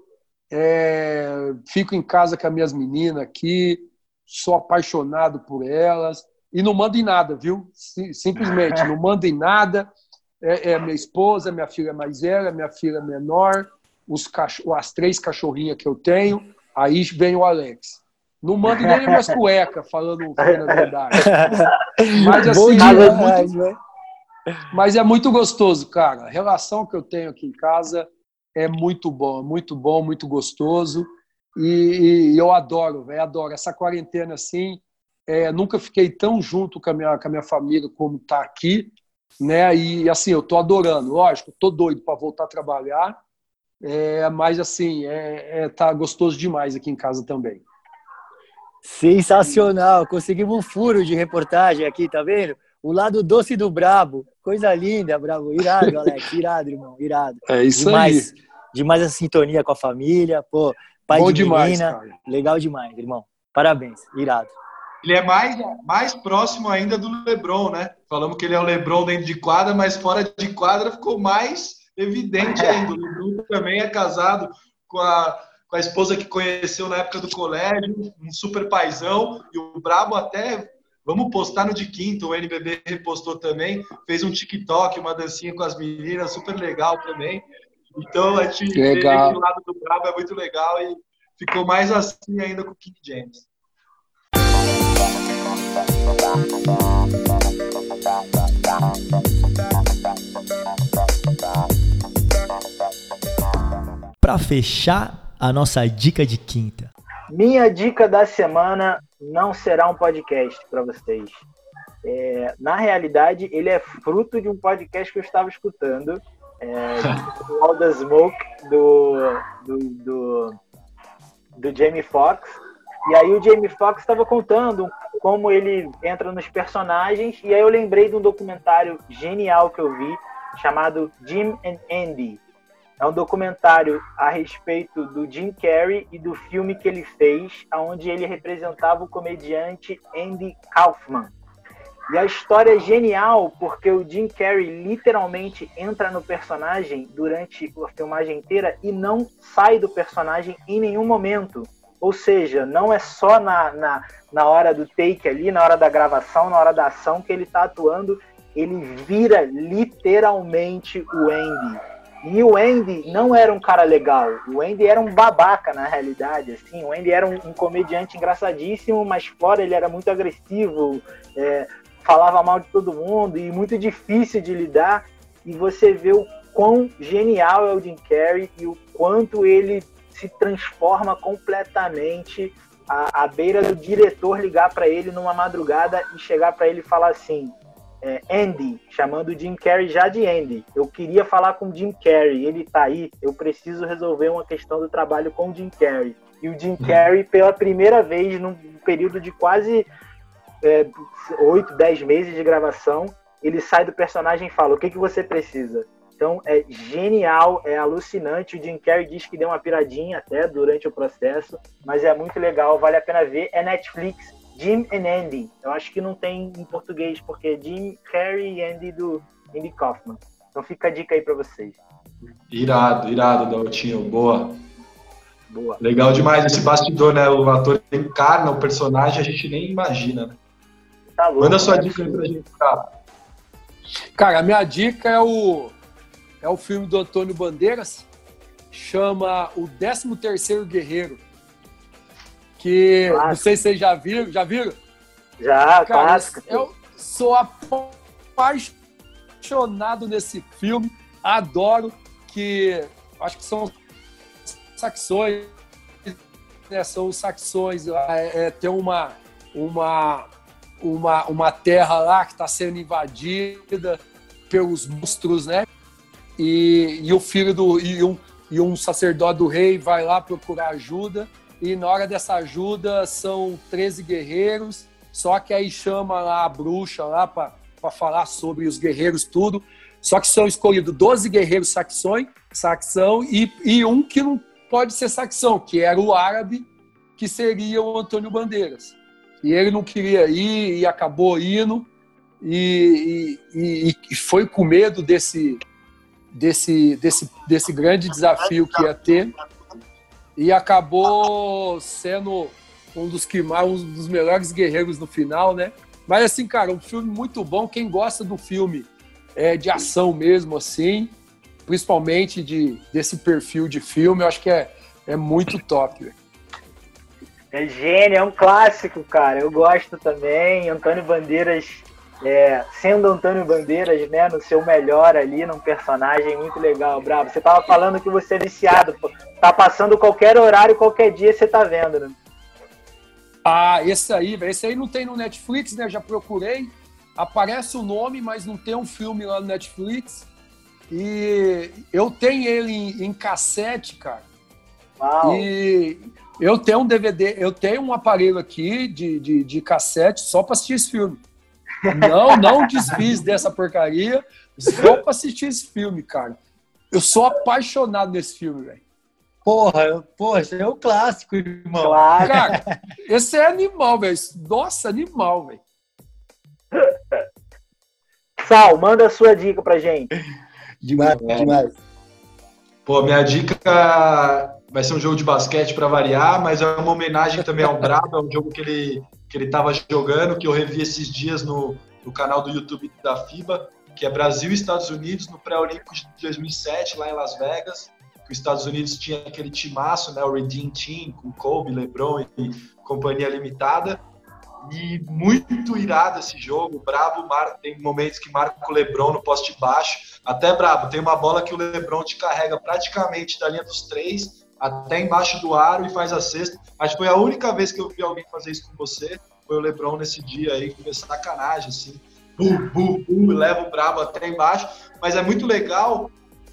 É, fico em casa com as minhas meninas aqui sou apaixonado por elas e não mando em nada, viu? Simplesmente, não mando em nada. É, é minha esposa, minha filha mais velha, minha filha menor, os cachorro, as três cachorrinhas que eu tenho, aí vem o Alex. Não mando nem minhas cuecas, falando a verdade. Mas assim, é muito, né? Mas é muito gostoso, cara. A relação que eu tenho aqui em casa é muito bom, muito bom, muito gostoso. E, e eu adoro, véio, adoro. Essa quarentena, assim, é, nunca fiquei tão junto com a minha, com a minha família como está aqui, né? E, assim, eu tô adorando. Lógico, tô doido para voltar a trabalhar, é, mas, assim, é, é, tá gostoso demais aqui em casa também. Sensacional! Conseguimos um furo de reportagem aqui, tá vendo? O lado doce do Brabo. Coisa linda, Brabo. Irado, Alex. Irado, irmão. Irado. É isso demais, aí. Demais a sintonia com a família. Pô, pai Bom de demais, menina. Cara. Legal demais, irmão. Parabéns, irado. Ele é mais, mais próximo ainda do LeBron, né? Falamos que ele é o LeBron dentro de quadra, mas fora de quadra ficou mais evidente ainda. O LeBron também é casado com a, com a esposa que conheceu na época do colégio, um super paizão, e o Brabo até, vamos postar no de quinta, o NBB repostou também, fez um TikTok, uma dancinha com as meninas, super legal também. Então a gente legal. vê o lado do Brabo é muito legal e ficou mais assim ainda com o King James. Para fechar a nossa dica de quinta. Minha dica da semana não será um podcast para vocês. É, na realidade, ele é fruto de um podcast que eu estava escutando é, All the Smoke do, do, do, do Jamie Foxx. E aí o Jamie Foxx estava contando como ele entra nos personagens, e aí eu lembrei de um documentário genial que eu vi, chamado Jim and Andy. É um documentário a respeito do Jim Carrey e do filme que ele fez, onde ele representava o comediante Andy Kaufman. E a história é genial porque o Jim Carrey literalmente entra no personagem durante a filmagem inteira e não sai do personagem em nenhum momento. Ou seja, não é só na, na, na hora do take ali, na hora da gravação, na hora da ação que ele está atuando, ele vira literalmente o Andy. E o Andy não era um cara legal. O Andy era um babaca, na realidade. Assim. O Andy era um, um comediante engraçadíssimo, mas fora ele era muito agressivo, é, falava mal de todo mundo e muito difícil de lidar. E você vê o quão genial é o Jim Carrey e o quanto ele se transforma completamente à, à beira do diretor ligar para ele numa madrugada e chegar para ele e falar assim: é, Andy, chamando o Jim Carrey já de Andy. Eu queria falar com o Jim Carrey, ele tá aí, eu preciso resolver uma questão do trabalho com o Jim Carrey. E o Jim Carrey, pela primeira vez, num período de quase é, 8, 10 meses de gravação, ele sai do personagem e fala: O que, que você precisa? Então é genial, é alucinante. O Jim Carrey diz que deu uma piradinha até durante o processo, mas é muito legal, vale a pena ver. É Netflix, Jim and Andy. Eu acho que não tem em português, porque é Jim Carrey e Andy do Andy Kaufman. Então fica a dica aí para vocês. Irado, irado, Daltinho. Boa. Boa. Legal demais esse bastidor, né? O ator encarna o personagem, a gente nem imagina, né? Tá louco, Manda sua né? dica aí pra gente, cara. Cara, a minha dica é o, é o filme do Antônio Bandeiras, chama O 13 Terceiro Guerreiro que clássico. não sei se vocês já viram, já viram? Já, Cara, clássico. Eu sou apaixonado nesse filme, adoro que acho que são saxões, né, são os saxões, é, é, tem uma uma uma, uma terra lá que está sendo invadida pelos monstros, né? E, e o filho do e um, e um sacerdote do rei vai lá procurar ajuda e na hora dessa ajuda são 13 guerreiros, só que aí chama lá a bruxa lá para falar sobre os guerreiros tudo. Só que são escolhidos 12 guerreiros saxões, saxão e, e um que não pode ser saxão, que era o árabe, que seria o Antônio Bandeiras. E ele não queria ir e acabou indo e, e, e foi com medo desse, desse, desse, desse grande desafio que ia ter e acabou sendo um dos que um dos melhores guerreiros no final, né? Mas assim, cara, um filme muito bom. Quem gosta do filme é, de ação mesmo, assim, principalmente de, desse perfil de filme, eu acho que é, é muito top. É gênio, é um clássico, cara. Eu gosto também. Antônio Bandeiras é, sendo Antônio Bandeiras, né, no seu melhor ali, num personagem muito legal, bravo. Você tava falando que você é viciado, pô. tá passando qualquer horário, qualquer dia você tá vendo, né? Ah, esse aí, velho, esse aí não tem no Netflix, né? Já procurei. Aparece o nome, mas não tem um filme lá no Netflix. E eu tenho ele em, em cassete, cara. Uau. E eu tenho um DVD, eu tenho um aparelho aqui de, de, de cassete só para assistir esse filme. Não, não desfiz dessa porcaria só pra assistir esse filme, cara. Eu sou apaixonado nesse filme, velho. Porra, porra, esse é o clássico, irmão. Claro. Cara, esse é animal, velho. Nossa, animal, velho. Sal, manda a sua dica pra gente. Demais, é. demais. Pô, minha dica vai ser um jogo de basquete para variar, mas é uma homenagem também ao Brabo, é um jogo que ele que ele estava jogando, que eu revi esses dias no, no canal do YouTube da FIBA, que é Brasil e Estados Unidos no pré-olímpico de 2007, lá em Las Vegas, que os Estados Unidos tinha aquele timaço, né, o Redeem Team, com Kobe, LeBron e companhia limitada, e muito irado esse jogo, brabo, tem momentos que marca o LeBron no poste baixo, até brabo, tem uma bola que o LeBron te carrega praticamente da linha dos três, até embaixo do aro e faz a cesta. Acho que foi a única vez que eu vi alguém fazer isso com você. Foi o Lebron nesse dia aí, que foi sacanagem, assim. Bum, bum, leva o brabo até embaixo. Mas é muito legal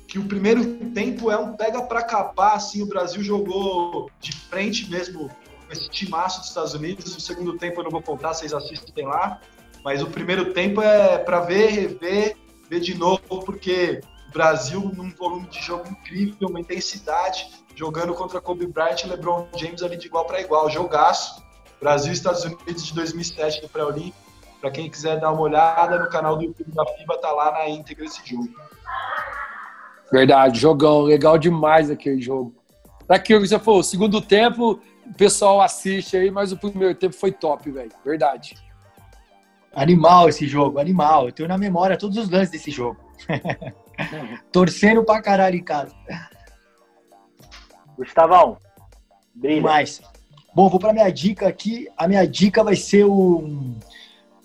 que o primeiro tempo é um pega para capar, assim, o Brasil jogou de frente mesmo com esse timaço dos Estados Unidos. O segundo tempo eu não vou contar, vocês assistem lá. Mas o primeiro tempo é para ver, rever, ver de novo, porque o Brasil num volume de jogo incrível, uma intensidade jogando contra Kobe Bryant e LeBron James ali de igual para igual. Jogaço. Brasil e Estados Unidos de 2007 do pré-olímpico. Para quem quiser dar uma olhada no canal do YouTube da FIBA, tá lá na íntegra esse jogo. Verdade, jogão. Legal demais aquele jogo. Daquilo que você falou, segundo tempo, o pessoal assiste aí, mas o primeiro tempo foi top, velho. Verdade. Animal esse jogo, animal. Eu tenho na memória todos os lances desse jogo. Torcendo pra caralho em casa. Gustavão, brilha. Mais. Bom, vou para minha dica aqui. A minha dica vai ser um,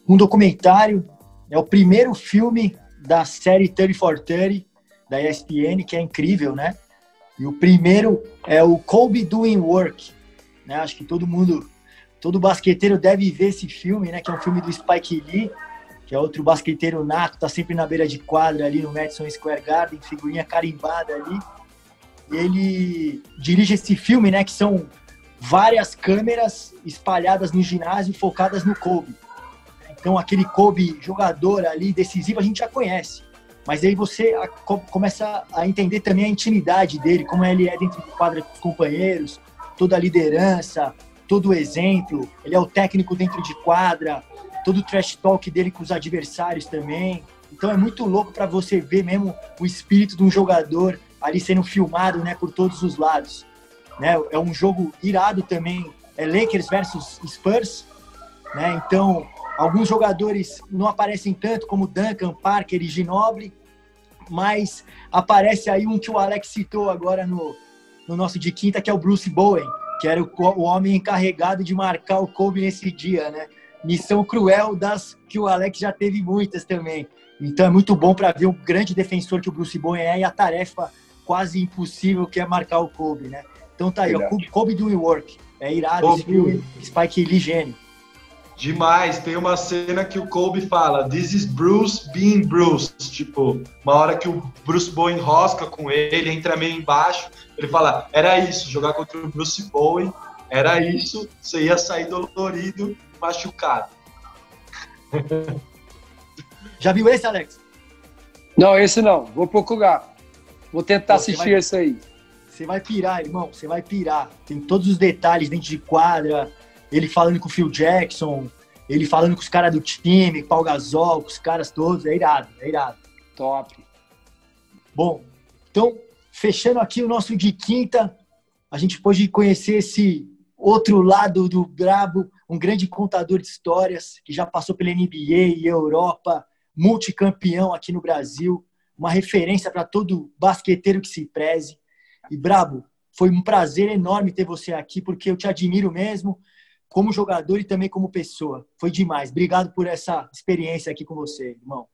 um documentário. É o primeiro filme da série 30 for 30 da ESPN, que é incrível, né? E o primeiro é o Kobe Doing Work. Né? Acho que todo mundo, todo basqueteiro deve ver esse filme, né? Que é um filme do Spike Lee, que é outro basqueteiro nato, tá sempre na beira de quadra ali no Madison Square Garden, figurinha carimbada ali. Ele dirige esse filme, né? Que são várias câmeras espalhadas no ginásio focadas no Kobe. Então aquele Kobe jogador ali decisivo a gente já conhece. Mas aí você começa a entender também a intimidade dele, como ele é dentro do quadro com os companheiros, toda a liderança, todo o exemplo. Ele é o técnico dentro de quadra, todo o trash talk dele com os adversários também. Então é muito louco para você ver mesmo o espírito de um jogador ali sendo filmado, né, por todos os lados. Né? É um jogo irado também, é Lakers versus Spurs, né? Então Alguns jogadores não aparecem tanto, como Duncan, Parker e Ginoble, mas aparece aí um que o Alex citou agora no, no nosso de quinta, que é o Bruce Bowen, que era o, o homem encarregado de marcar o Kobe nesse dia, né? Missão cruel das que o Alex já teve muitas também. Então é muito bom para ver o grande defensor que o Bruce Bowen é e a tarefa quase impossível que é marcar o Kobe, né? Então tá aí, Verdade. ó, Kobe Doing Work. É irado esse filme, Spike Lee gênio. Demais. Tem uma cena que o Kobe fala: This is Bruce being Bruce. Tipo, uma hora que o Bruce Bowen enrosca com ele, entra meio embaixo. Ele fala: Era isso, jogar contra o Bruce Bowen. Era isso, você ia sair dolorido, machucado. Já viu esse, Alex? Não, esse não. Vou procurar. Vou tentar Pô, assistir vai, esse aí. Você vai pirar, irmão. Você vai pirar. Tem todos os detalhes dentro de quadra ele falando com o Phil Jackson, ele falando com os caras do time, Paul Gasol, com os caras todos, é irado, é irado. Top. Bom, então, fechando aqui o nosso de quinta, a gente pôde conhecer esse outro lado do Brabo, um grande contador de histórias, que já passou pela NBA e Europa, multicampeão aqui no Brasil, uma referência para todo basqueteiro que se preze. E Brabo, foi um prazer enorme ter você aqui, porque eu te admiro mesmo como jogador e também como pessoa. Foi demais. Obrigado por essa experiência aqui com você, irmão.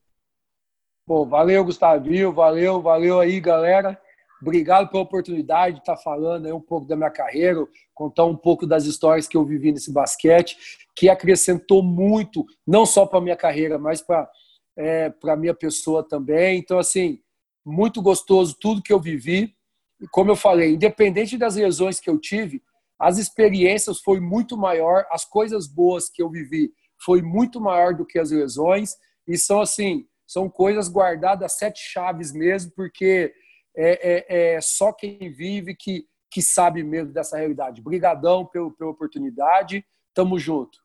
Bom, valeu, Gustavinho. Valeu, valeu aí, galera. Obrigado pela oportunidade de estar falando aí um pouco da minha carreira, contar um pouco das histórias que eu vivi nesse basquete, que acrescentou muito, não só para a minha carreira, mas para é, a minha pessoa também. Então, assim, muito gostoso tudo que eu vivi. E como eu falei, independente das lesões que eu tive, as experiências foi muito maior, as coisas boas que eu vivi foi muito maior do que as lesões e são assim, são coisas guardadas sete chaves mesmo, porque é, é, é só quem vive que, que sabe mesmo dessa realidade. Obrigadão pelo, pela oportunidade, tamo junto.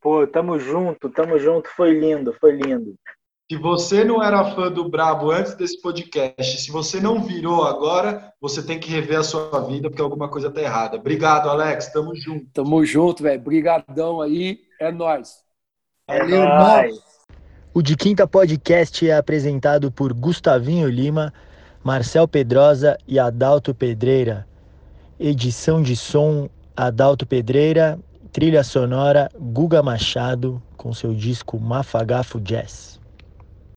Pô, tamo junto, tamo junto, foi lindo, foi lindo. Se você não era fã do Brabo antes desse podcast, se você não virou agora, você tem que rever a sua vida, porque alguma coisa tá errada. Obrigado, Alex. Tamo junto. Tamo junto, velho. Brigadão aí. É nóis. É Valeu, nóis. O De Quinta Podcast é apresentado por Gustavinho Lima, Marcel Pedrosa e Adalto Pedreira. Edição de som Adalto Pedreira, trilha sonora Guga Machado com seu disco Mafagafo Jazz.